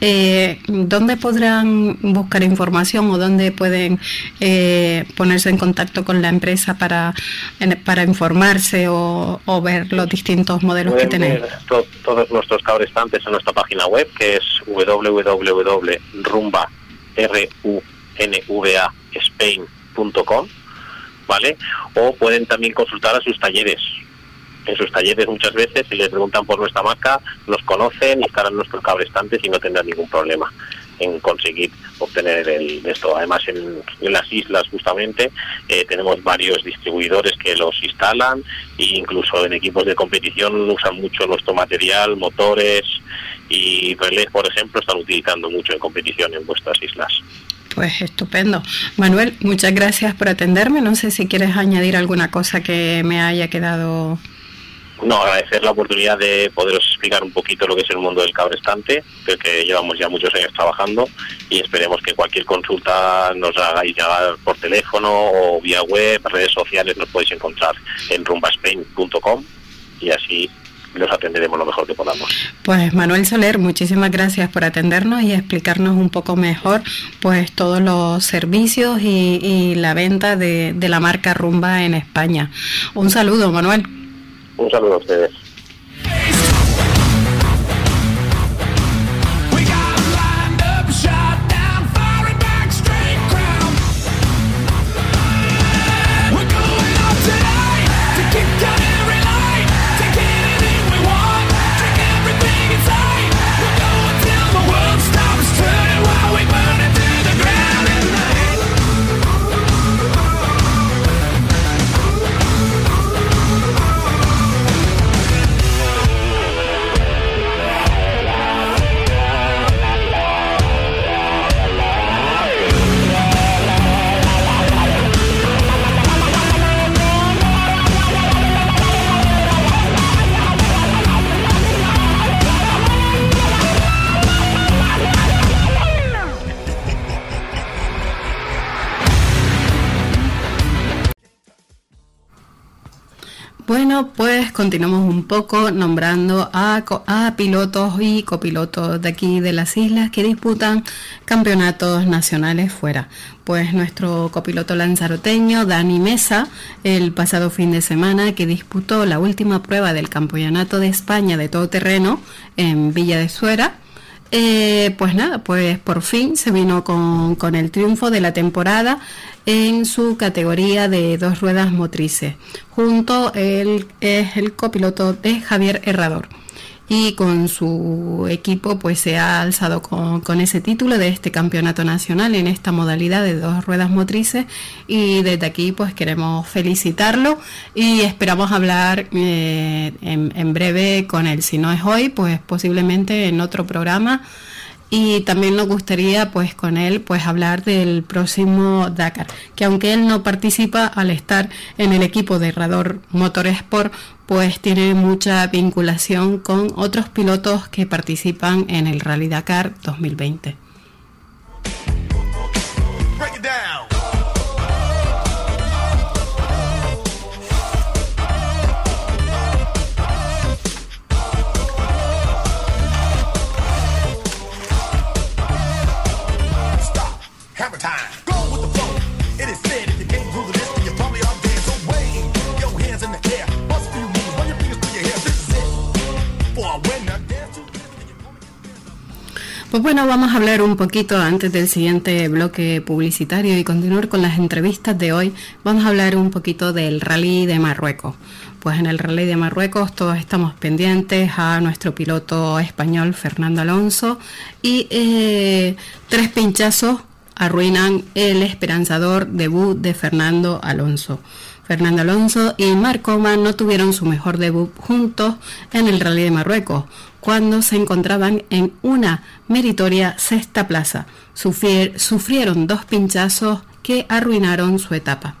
eh, ¿dónde podrán buscar información o dónde pueden eh, ponerse en contacto con la empresa para, para informarse o, ver los distintos modelos que tenéis? todos nuestros cablestantes en nuestra página web que es www.rumba.spain.com ¿vale? O pueden también consultar a sus talleres. En sus talleres muchas veces, si les preguntan por nuestra marca, nos conocen y estarán nuestros cablestantes y no tendrán ningún problema en conseguir obtener el, esto. Además, en, las islas justamente eh, tenemos varios distribuidores que los instalan e incluso en equipos de competición usan mucho nuestro material, motores y relés, por ejemplo, están utilizando mucho en competición en vuestras islas. Pues estupendo. Manuel, muchas gracias por atenderme. No sé si quieres añadir alguna cosa que me haya quedado. No, agradecer la oportunidad de poderos explicar un poquito lo que es el mundo del cabrestante, que llevamos ya muchos años trabajando y esperemos que cualquier consulta nos hagáis llegar por teléfono o vía web, redes sociales, nos podéis encontrar en rumbaspain.com y así los atenderemos lo mejor que podamos. Pues Manuel Soler, muchísimas gracias por atendernos y explicarnos un poco mejor pues todos los servicios y, la venta de, de la marca Rumba en España. Un saludo, Manuel. Un saludo a ustedes. Continuamos un poco nombrando a, pilotos y copilotos de aquí de las islas que disputan campeonatos nacionales fuera. Pues nuestro copiloto lanzaroteño, Dani Mesa, el pasado fin de semana que disputó la última prueba del Campeonato de España de todo terreno en Villa de Suera, eh, pues nada, pues por fin se vino con, con, el triunfo de la temporada en su categoría de dos ruedas motrices. Junto él es el copiloto de Javier Herrador. Y con su equipo pues se ha alzado con, ese título de este campeonato nacional en esta modalidad de dos ruedas motrices. Y desde aquí pues queremos felicitarlo y esperamos hablar eh, en breve con él. Si no es hoy pues posiblemente en otro programa y también nos gustaría pues con él pues hablar del próximo Dakar que aunque él no participa al estar en el equipo de Rador Motorsport pues tiene mucha vinculación con otros pilotos que participan en el Rally Dakar 2020 Pues bueno, vamos a hablar un poquito antes del siguiente bloque publicitario y continuar con las entrevistas de hoy. Vamos a hablar un poquito del rally de Marruecos. Pues en el rally de Marruecos todos estamos pendientes a nuestro piloto español Fernando Alonso y eh, tres pinchazos arruinan el esperanzador debut de Fernando Alonso. Fernando Alonso y Marco no tuvieron su mejor debut juntos en el Rally de Marruecos, cuando se encontraban en una meritoria sexta plaza. sufrieron dos pinchazos que arruinaron su etapa.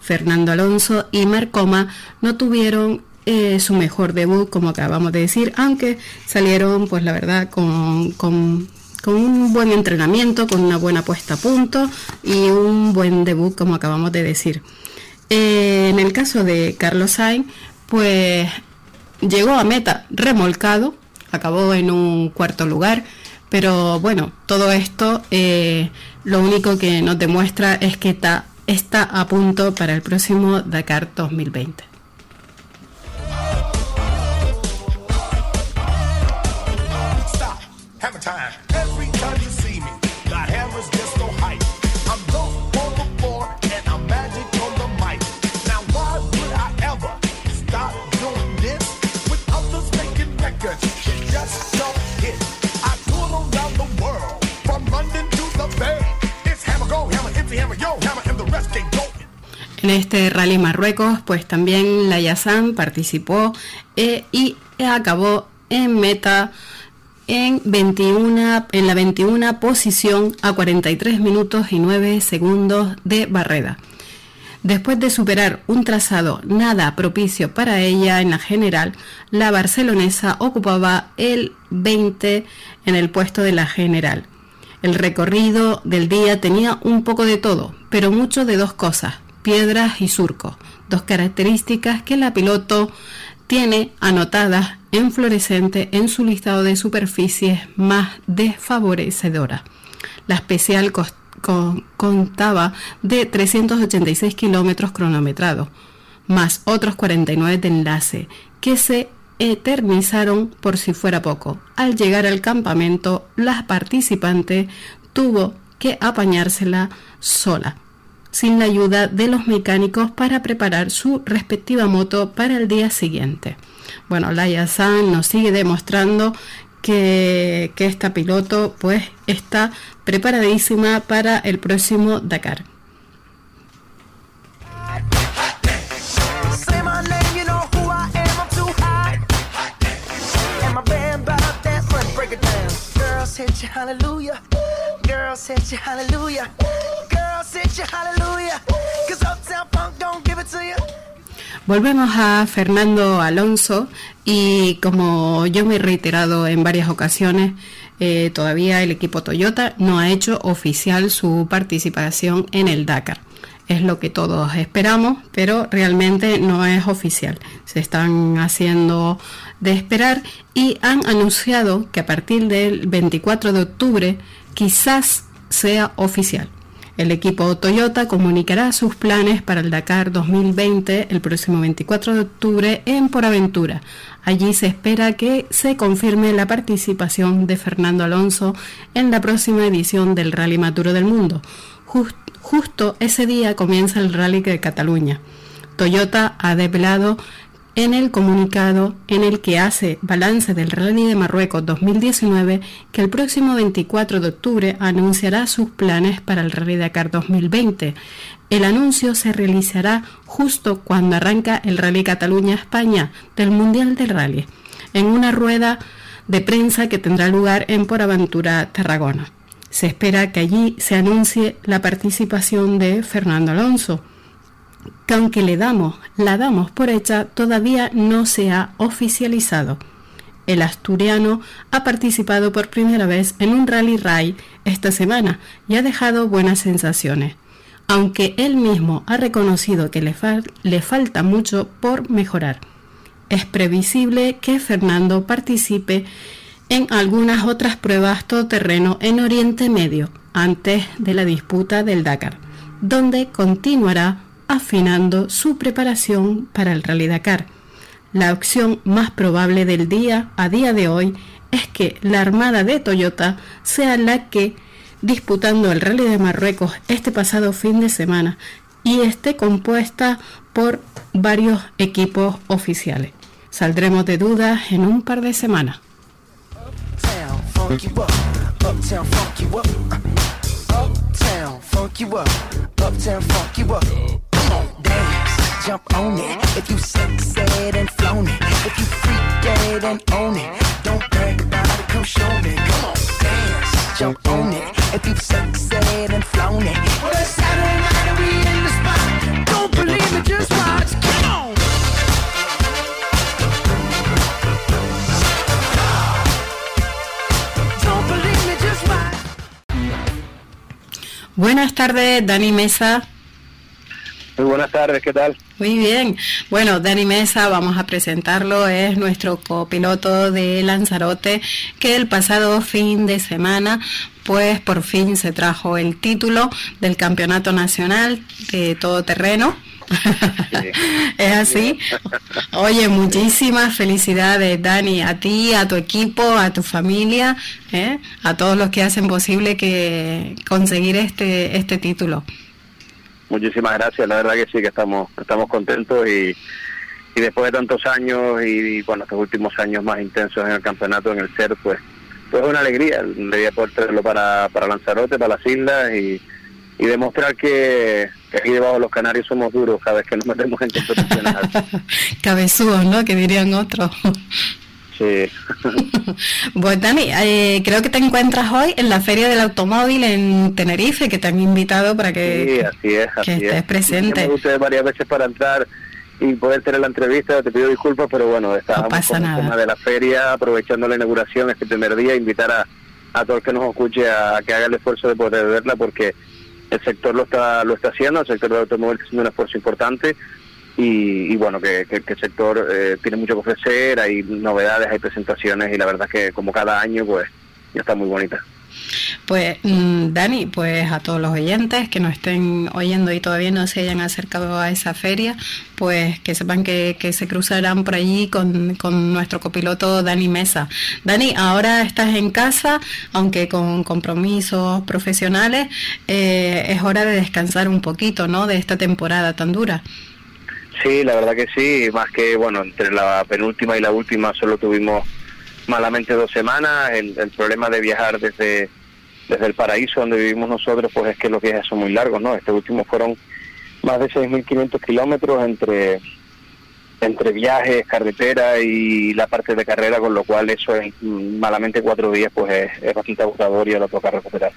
Fernando Alonso y Marcoma no tuvieron eh, su mejor debut, como acabamos de decir, aunque salieron, pues la verdad, con, con, un buen entrenamiento, con una buena puesta a punto y un buen debut, como acabamos de decir. Eh, en el caso de Carlos Sainz, pues llegó a meta remolcado, acabó en un cuarto lugar, pero bueno, todo esto eh, lo único que nos demuestra es que está, está a punto para el próximo Dakar 2020. En este Rally Marruecos, pues también la Yassan participó eh, y acabó en meta en, 21, en la 21 posición a 43 minutos y 9 segundos de barrera. Después de superar un trazado nada propicio para ella en la general, la barcelonesa ocupaba el 20 en el puesto de la general. El recorrido del día tenía un poco de todo, pero mucho de dos cosas, piedras y surcos, dos características que la piloto tiene anotadas en fluorescente en su listado de superficies más desfavorecedoras. La especial contaba de 386 kilómetros cronometrados, más otros 49 de enlace, que se eternizaron por si fuera poco. Al llegar al campamento, la participante tuvo que apañársela sola sin la ayuda de los mecánicos para preparar su respectiva moto para el día siguiente. Bueno, Laia San nos sigue demostrando que, que esta piloto pues está preparadísima para el próximo Dakar. Volvemos a Fernando Alonso y como yo me he reiterado en varias ocasiones, eh, todavía el equipo Toyota no ha hecho oficial su participación en el Dakar. Es lo que todos esperamos, pero realmente no es oficial. Se están haciendo de esperar y han anunciado que a partir del 24 de octubre quizás sea oficial. El equipo Toyota comunicará sus planes para el Dakar 2020 el próximo 24 de octubre en Por Aventura. Allí se espera que se confirme la participación de Fernando Alonso en la próxima edición del Rally Maturo del Mundo. justo ese día comienza el Rally de Cataluña. Toyota ha develado en el comunicado en el que hace balance del Rally de Marruecos 2019 que el próximo 24 de octubre anunciará sus planes para el Rally Dakar 2020. El anuncio se realizará justo cuando arranca el Rally Cataluña-España del Mundial del Rally, en una rueda de prensa que tendrá lugar en Por Aventura, Tarragona. Se espera que allí se anuncie la participación de Fernando Alonso, que aunque le damos, la damos por hecha, todavía no se ha oficializado. El asturiano ha participado por primera vez en un rally ray esta semana y ha dejado buenas sensaciones, aunque él mismo ha reconocido que le, le falta mucho por mejorar. Es previsible que Fernando participe en algunas otras pruebas todoterreno en Oriente Medio antes de la disputa del Dakar, donde continuará afinando su preparación para el Rally Dakar. La opción más probable del día a día de hoy es que la Armada de Toyota sea la que, disputando el Rally de Marruecos este pasado fin de semana, y esté compuesta por varios equipos oficiales. Saldremos de dudas en un par de semanas. Jump on it. If you said and flown it, if you freak dead and own it, don't brag about it, come show me. Come on, dance, jump on it. If you said and flown it, well it's Saturday night and we in the spot. Don't believe me, just watch. Come on. Buenas tardes, Dani Mesa. Muy buenas tardes, ¿qué tal? Muy bien. Bueno, Dani Mesa, vamos a presentarlo, es nuestro copiloto de Lanzarote, que el pasado fin de semana, pues por fin se trajo el título del Campeonato Nacional de Todoterreno es así. Oye, muchísimas felicidades, Dani, a ti, a tu equipo, a tu familia, ¿eh? a todos los que hacen posible que conseguir este este título. Muchísimas gracias, la verdad que sí que estamos estamos contentos y, y después de tantos años y, bueno, estos últimos años más intensos en el campeonato en el CER, pues pues es una alegría, alegría poder traerlo para, para Lanzarote, para las islas y y demostrar que, aquí debajo de los canarios somos duros cada vez que nos metemos en competiciones Cabezudos, ¿no? Que dirían otros. Sí. pues Dani, eh, creo que te encuentras hoy en la Feria del Automóvil en Tenerife, que te han invitado para que, sí, así es, así estés es. presente. Me gusta varias veces para entrar y poder tener la entrevista, te pido disculpas, pero bueno, estábamos con el tema de la feria, aprovechando la inauguración este primer día, invitar a, a todos que nos escuche a que haga el esfuerzo de poder verla, porque el sector lo está lo está haciendo, el sector del automóvil está haciendo un esfuerzo importante y, bueno, que, el sector eh, tiene mucho que ofrecer, hay novedades, hay presentaciones y la verdad es que como cada año pues ya está muy bonita. Pues mm, Dani, pues a todos los oyentes que nos estén oyendo y todavía no se hayan acercado a esa feria, pues que sepan que, se cruzarán por allí con, nuestro copiloto Dani Mesa. Dani, ahora estás en casa, aunque con compromisos profesionales, eh, es hora de descansar un poquito, ¿no? De esta temporada tan dura. Sí, la verdad que sí, más que, bueno, entre la penúltima y la última solo tuvimos malamente dos semanas. El, problema de viajar desde, desde el paraíso donde vivimos nosotros, pues es que los viajes son muy largos, ¿no? Este último fueron más de 6.500 kilómetros entre entre viajes, carretera y la parte de carrera, con lo cual eso en malamente cuatro días pues es, es bastante agotador y lo toca recuperar.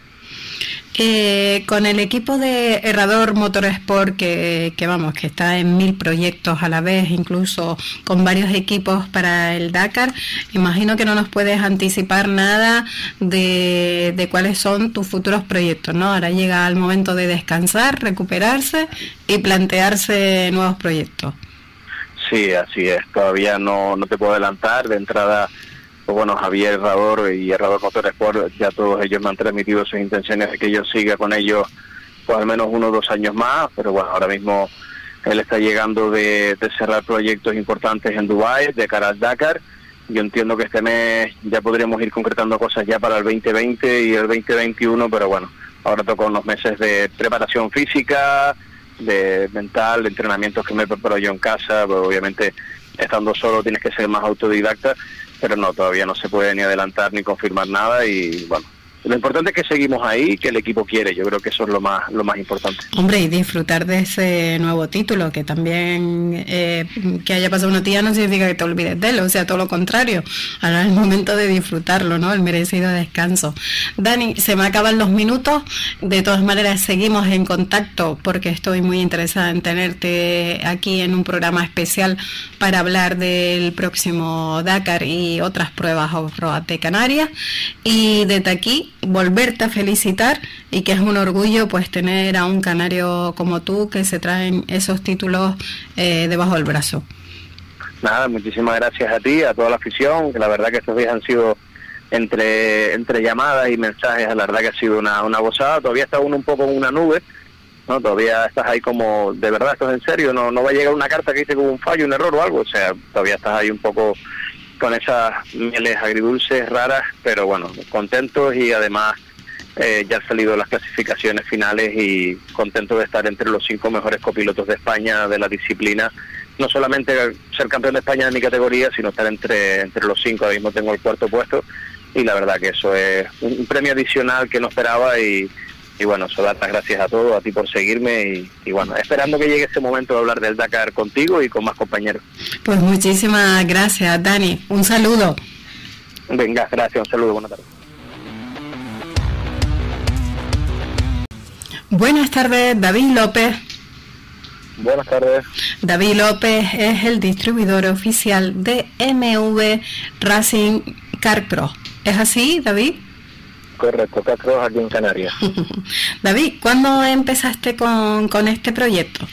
Eh, con el equipo de Herrador Motorsport, que, que vamos, que está en mil proyectos a la vez, incluso con varios equipos para el Dakar, imagino que no nos puedes anticipar nada de, de cuáles son tus futuros proyectos, ¿no? Ahora llega el momento de descansar, recuperarse y plantearse nuevos proyectos. Sí, así es. Todavía no, no te puedo adelantar. De entrada, bueno, Javier Herrador y Herrador Motorsport, ya todos ellos me han transmitido sus intenciones de que yo siga con ellos pues al menos uno o dos años más. Pero bueno, ahora mismo él está llegando de, cerrar proyectos importantes en Dubái, de cara al Dakar. Yo entiendo que este mes ya podríamos ir concretando cosas ya para el 2020 y el 2021, pero bueno, ahora toca unos meses de preparación física, de mental, de entrenamientos que me preparo yo en casa, pues obviamente estando solo tienes que ser más autodidacta, pero no, todavía no se puede ni adelantar ni confirmar nada y bueno, lo importante es que seguimos ahí, que el equipo quiere. Yo creo que eso es lo más lo más importante. Hombre, y disfrutar de ese nuevo título, que también eh, que haya pasado una tía no significa que te olvides de él, o sea, todo lo contrario. Ahora es el momento de disfrutarlo, ¿no? El merecido descanso. Dani, se me acaban los minutos. De todas maneras, seguimos en contacto porque estoy muy interesada en tenerte aquí en un programa especial para hablar del próximo Dakar y otras pruebas off-road de Canarias. Y desde aquí volverte a felicitar y que es un orgullo pues tener a un canario como tú que se traen esos títulos eh, debajo del brazo. Nada, muchísimas gracias a ti, a toda la afición, que la verdad que estos días han sido entre entre llamadas y mensajes, la verdad que ha sido una, una gozada, todavía está uno un poco en una nube, ¿no? Todavía estás ahí como, de verdad, estás en serio, no, no va a llegar una carta que dice como un fallo, un error o algo, o sea, todavía estás ahí un poco con esas mieles agridulces raras, pero bueno, contentos y además eh, ya han salido las clasificaciones finales y contentos de estar entre los cinco mejores copilotos de España de la disciplina. No solamente ser campeón de España de mi categoría, sino estar entre, entre los cinco. Ahora mismo tengo el cuarto puesto y la verdad que eso es un premio adicional que no esperaba y, y bueno, solo dar las gracias a todos, a ti por seguirme y, bueno, esperando que llegue ese momento de hablar del Dakar contigo y con más compañeros. Pues muchísimas gracias, Dani. Un saludo. Venga, gracias, un saludo, buenas tardes. Buenas tardes, David López. Buenas tardes. David López es el distribuidor oficial de MV Racing Car ¿Es así, David? Correcto, Castro aquí en Canarias. David, ¿cuándo empezaste con, con este proyecto?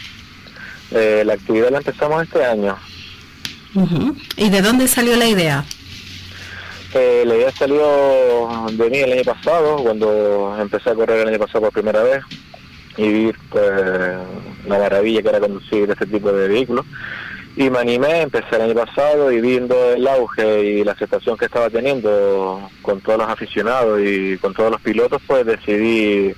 Eh, la actividad la empezamos este año. ¿Y de dónde salió la idea? Eh, la idea salió de mí el año pasado, cuando empecé a correr el año pasado por primera vez y vi pues, una maravilla que era conducir este tipo de vehículos y me animé, empecé el año pasado y viendo el auge y la aceptación que estaba teniendo con todos los aficionados y con todos los pilotos, pues decidí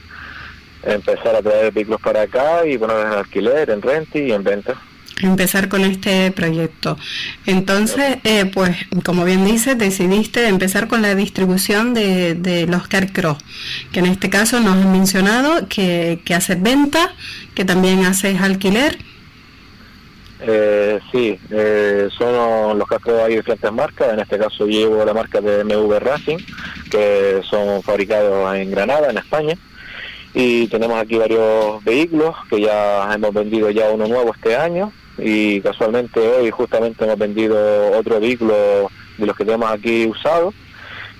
empezar a traer vehículos para acá y ponerlos en alquiler, en renta y en venta. Empezar con este proyecto. Entonces, eh, pues, como bien dices, decidiste empezar con la distribución de, de los Car Cross, que en este caso nos has mencionado que, que haces venta, que también haces alquiler eh, sí, eh, son los cascos hay diferentes marcas, en este caso llevo la marca de MV Racing, que son fabricados en Granada, en España, y tenemos aquí varios vehículos que ya hemos vendido ya uno nuevo este año, y casualmente hoy justamente hemos vendido otro vehículo de los que tenemos aquí usados,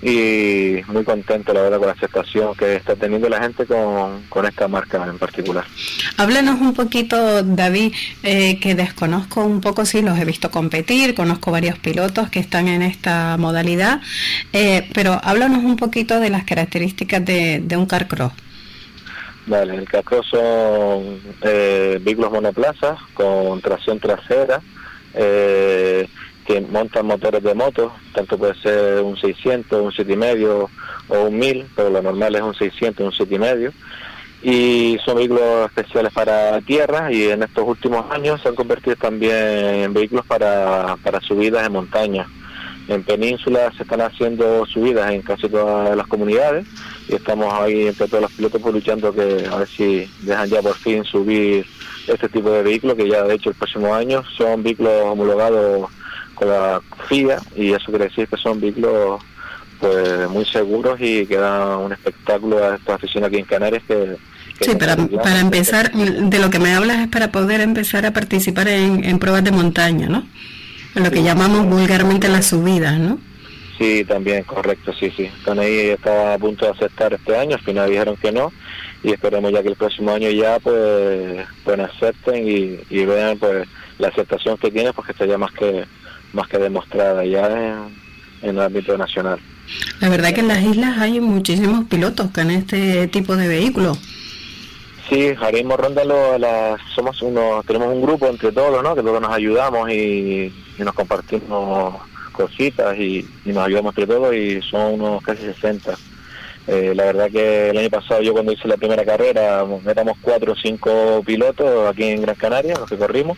y muy contento la verdad con la aceptación que está teniendo la gente con, con esta marca en particular. Háblanos un poquito, David, eh, que desconozco un poco, sí, los he visto competir, conozco varios pilotos que están en esta modalidad, eh, pero háblanos un poquito de las características de, de un carcross. Vale, el carcross son eh, vehículos monoplazas con tracción trasera, eh, que montan motores de moto, tanto puede ser un 600, un 7,5 o un 1000, pero lo normal es un 600, un 7,5. Y son vehículos especiales para tierra y en estos últimos años se han convertido también en vehículos para, para subidas en montaña. En península se están haciendo subidas en casi todas las comunidades y estamos ahí entre todos los pilotos pues, luchando que a ver si dejan ya por fin subir este tipo de vehículos que ya de hecho el próximo año son vehículos homologados la FIA y eso quiere decir que son vehículos pues muy seguros y que dan un espectáculo a esta afición aquí en Canarias que, sí, para, para empezar, de lo que me hablas es para poder empezar a participar en, pruebas de montaña, ¿no? En lo que llamamos vulgarmente las subidas, ¿no? Sí, también, correcto, sí, sí. Están ahí, estaba a punto de aceptar este año, al final dijeron que no, y esperemos ya que el próximo año ya pues, pues acepten y, y vean pues la aceptación que tiene, porque estaría más que más que demostrada ya en, el ámbito nacional. La verdad que en las islas hay muchísimos pilotos en este tipo de vehículos. Sí, haremos ronda las, somos uno, tenemos un grupo entre todos, ¿no? Que todos nos ayudamos y, nos compartimos cositas y, nos ayudamos entre todos y son unos casi 60. Eh, la verdad que el año pasado yo cuando hice la primera carrera éramos cuatro o cinco pilotos aquí en Gran Canaria, los que corrimos,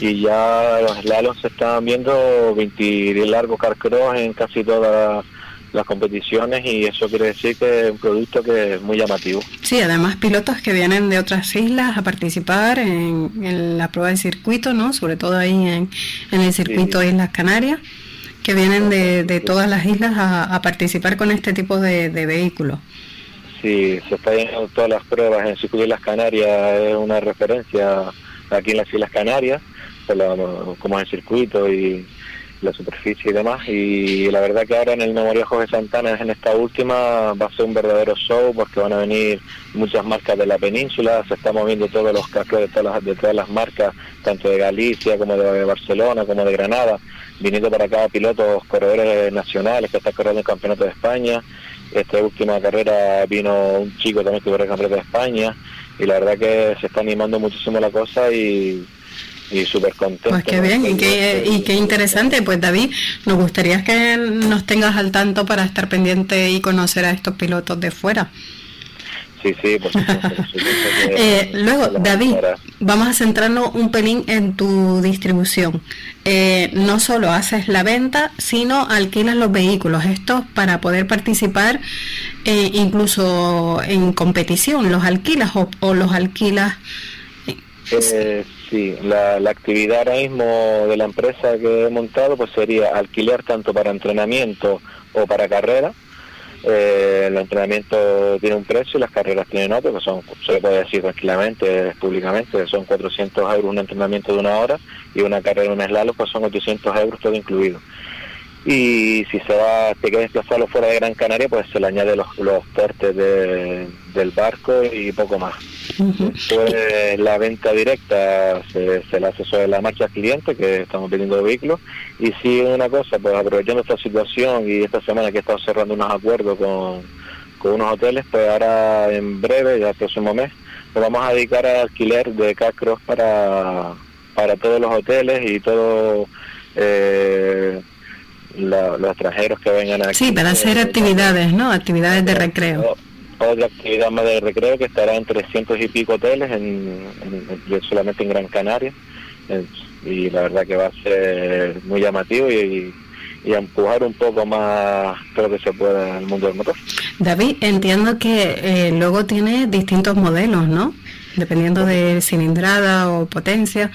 y ya los lalos se estaban viendo 20 largos carcross en casi todas las competiciones y eso quiere decir que es un producto que es muy llamativo. Sí, además pilotos que vienen de otras islas a participar en, la prueba de circuito, ¿no? Sobre todo ahí en, el circuito de Islas Canarias, que vienen de, todas las islas a, participar con este tipo de, vehículos. Sí, se está viendo todas las pruebas en el circuito de Islas Canarias, es una referencia aquí en las Islas Canarias, como es el circuito y la superficie y demás. Y la verdad que ahora en el Memorial Jorge Santana, en esta última, va a ser un verdadero show porque van a venir muchas marcas de la península, se están moviendo todos los cascos de todas las, de todas las marcas, tanto de Galicia como de Barcelona, como de Granada, viniendo para acá pilotos corredores nacionales que están corriendo el Campeonato de España. Esta última carrera vino un chico también que corrió el Campeonato de España y la verdad que se está animando muchísimo la cosa y y súper contento. Pues qué bien y qué, y qué interesante. Pues David, nos gustaría que nos tengas al tanto para estar pendiente y conocer a estos pilotos de fuera. Sí, sí, por eh, luego, David, vamos a centrarnos un pelín en tu distribución. Eh, no solo haces la venta, sino alquilas los vehículos. Esto para poder participar eh, incluso en competición. ¿Los alquilas o, los alquilas? Eh, Sí, la, actividad ahora mismo de la empresa que he montado pues sería alquiler tanto para entrenamiento o para carrera. Eh, el entrenamiento tiene un precio y las carreras tienen otro, que son, se puede decir tranquilamente, públicamente, son 400 euros un entrenamiento de una hora y una carrera, un slalom, pues son 800 euros todo incluido y si se va, te quieres desplazarlo fuera de Gran Canaria, pues se le añade los, los portes del barco y poco más. Pues la venta directa se, se, la hace sobre la marcha al cliente, que estamos vendiendo vehículos, y si una cosa, pues aprovechando esta situación y esta semana que he estado cerrando unos acuerdos con, con unos hoteles, pues ahora en breve, ya el próximo mes, nos vamos a dedicar al alquiler de cacros para, para todos los hoteles y todo... Eh, los extranjeros que vengan aquí. Sí, para hacer actividades, ¿no? Actividades de recreo. Otra actividad más de recreo que estará en 300 y pico hoteles, en, solamente en Gran Canaria. y la verdad que va a ser muy llamativo y, y empujar un poco más todo lo que se pueda en el mundo del motor. David, entiendo que eh, luego tiene distintos modelos, ¿no? Dependiendo de cilindrada o potencia.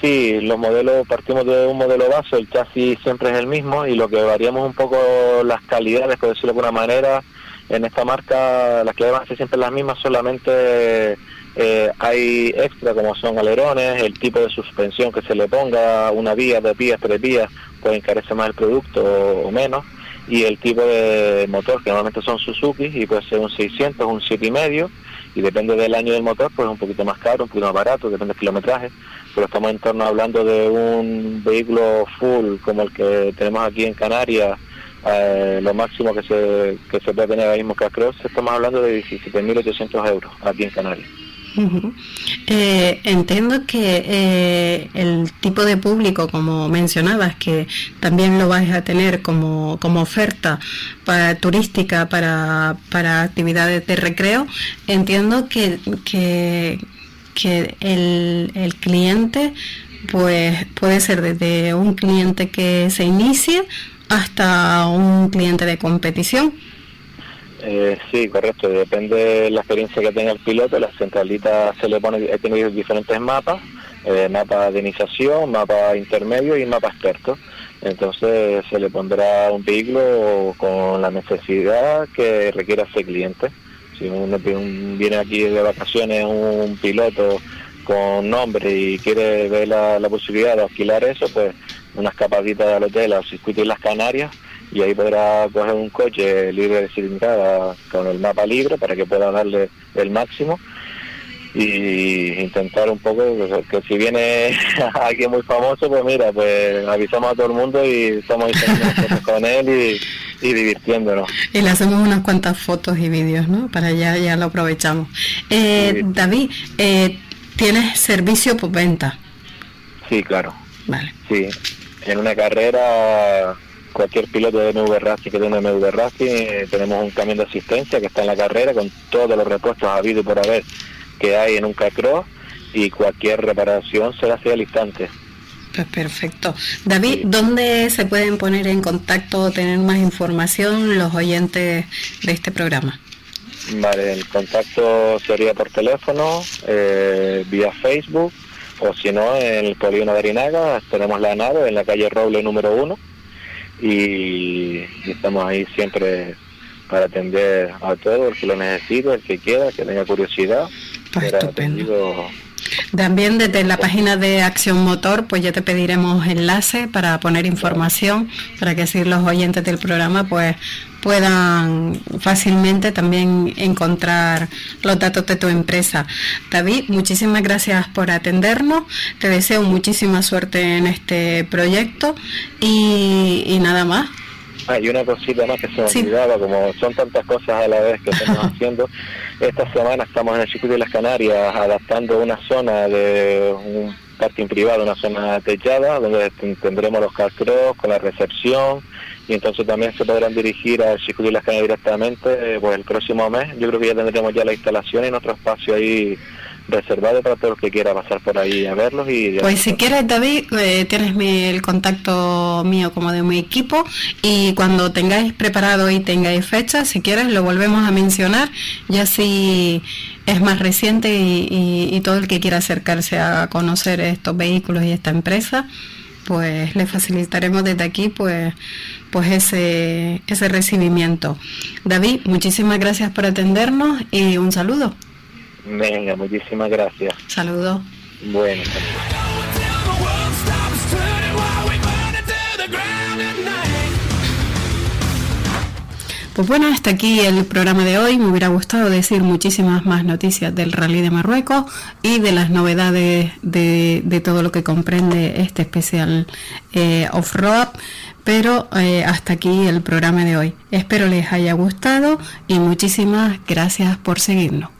Sí, los modelos, partimos de un modelo base, el chasis siempre es el mismo y lo que variamos un poco las calidades, por decirlo de alguna manera, en esta marca las a ser siempre las mismas, solamente eh, hay extra como son alerones, el tipo de suspensión que se le ponga, una vía, dos vías, tres vías, puede encarecer más el producto o, menos, y el tipo de motor que normalmente son Suzuki y puede ser un 600, un 7,5 y depende del año del motor, pues un poquito más caro, un poquito más barato, depende del kilometraje pero estamos en torno hablando de un vehículo full como el que tenemos aquí en Canarias, eh, lo máximo que se, que se puede tener ahora mismo que estamos hablando de 17.800 euros aquí en Canarias. Eh, entiendo que eh, el tipo de público, como mencionabas, que también lo vais a tener como, como oferta para, turística para, para actividades de recreo, entiendo que, que que el, el cliente pues puede ser desde un cliente que se inicie hasta un cliente de competición. Eh, sí, correcto. Depende de la experiencia que tenga el piloto. La centralita se le pone, he tenido diferentes mapas, eh, mapa de iniciación, mapa intermedio y mapa experto. Entonces se le pondrá un vehículo con la necesidad que requiera ese cliente. Si uno viene aquí de vacaciones un piloto con nombre y quiere ver la, posibilidad de alquilar eso, pues una escapadita al hotel al circuito de las Canarias y ahí podrá coger un coche libre de cilindrada con el mapa libre para que pueda darle el máximo y intentar un poco que, si viene alguien muy famoso pues mira pues avisamos a todo el mundo y estamos con él y y divirtiéndonos. Y le hacemos unas cuantas fotos y vídeos, ¿no? Para ya, ya lo aprovechamos. Eh, David, eh, ¿tienes servicio por venta? Sí, claro. Vale. Sí, en una carrera cualquier piloto de MV Racing que tenga MV Racing, eh, tenemos un camión de asistencia que está en la carrera con todos los repuestos habidos por haber que hay en un cacro y cualquier reparación se hace al instante. Pues perfecto. David, ¿dónde se pueden poner en contacto o tener más información los oyentes de este programa? Vale, el contacto sería por teléfono, eh, vía Facebook, o si no, en el polígono de Arinaga, tenemos la nave en la calle Roble número uno, y, estamos ahí siempre para atender a todo el que lo necesite, el que quiera, que tenga curiosidad. Pues también desde la página de Acción Motor, pues ya te pediremos enlace para poner información, para que así los oyentes del programa pues puedan fácilmente también encontrar los datos de tu empresa. David, muchísimas gracias por atendernos, te deseo muchísima suerte en este proyecto y, nada más. Hay una cosita más que se me olvidaba, como son tantas cosas a la vez que estamos haciendo. Esta semana estamos en el circuito de las Canarias adaptando una zona de un parking privado, una zona techada, donde tendremos los calcros con la recepción y entonces también se podrán dirigir al circuito de las Canarias directamente eh, pues el próximo mes. Yo creo que ya tendremos ya la instalación en otro espacio ahí reservado para todos los que quiera pasar por ahí a verlos. y Pues si quieres, David, eh, tienes el contacto mío como de mi equipo y cuando tengáis preparado y tengáis fecha, si quieres, lo volvemos a mencionar, ya si es más reciente y, y todo el que quiera acercarse a conocer estos vehículos y esta empresa, pues le facilitaremos desde aquí pues pues ese ese recibimiento. David, muchísimas gracias por atendernos y un saludo. Venga, muchísimas gracias. Saludos. Bueno. Pues bueno, hasta aquí el programa de hoy. Me hubiera gustado decir muchísimas más noticias del Rally de Marruecos y de las novedades de, todo lo que comprende este especial eh, off-road. Pero eh, hasta aquí el programa de hoy. Espero les haya gustado y muchísimas gracias por seguirnos.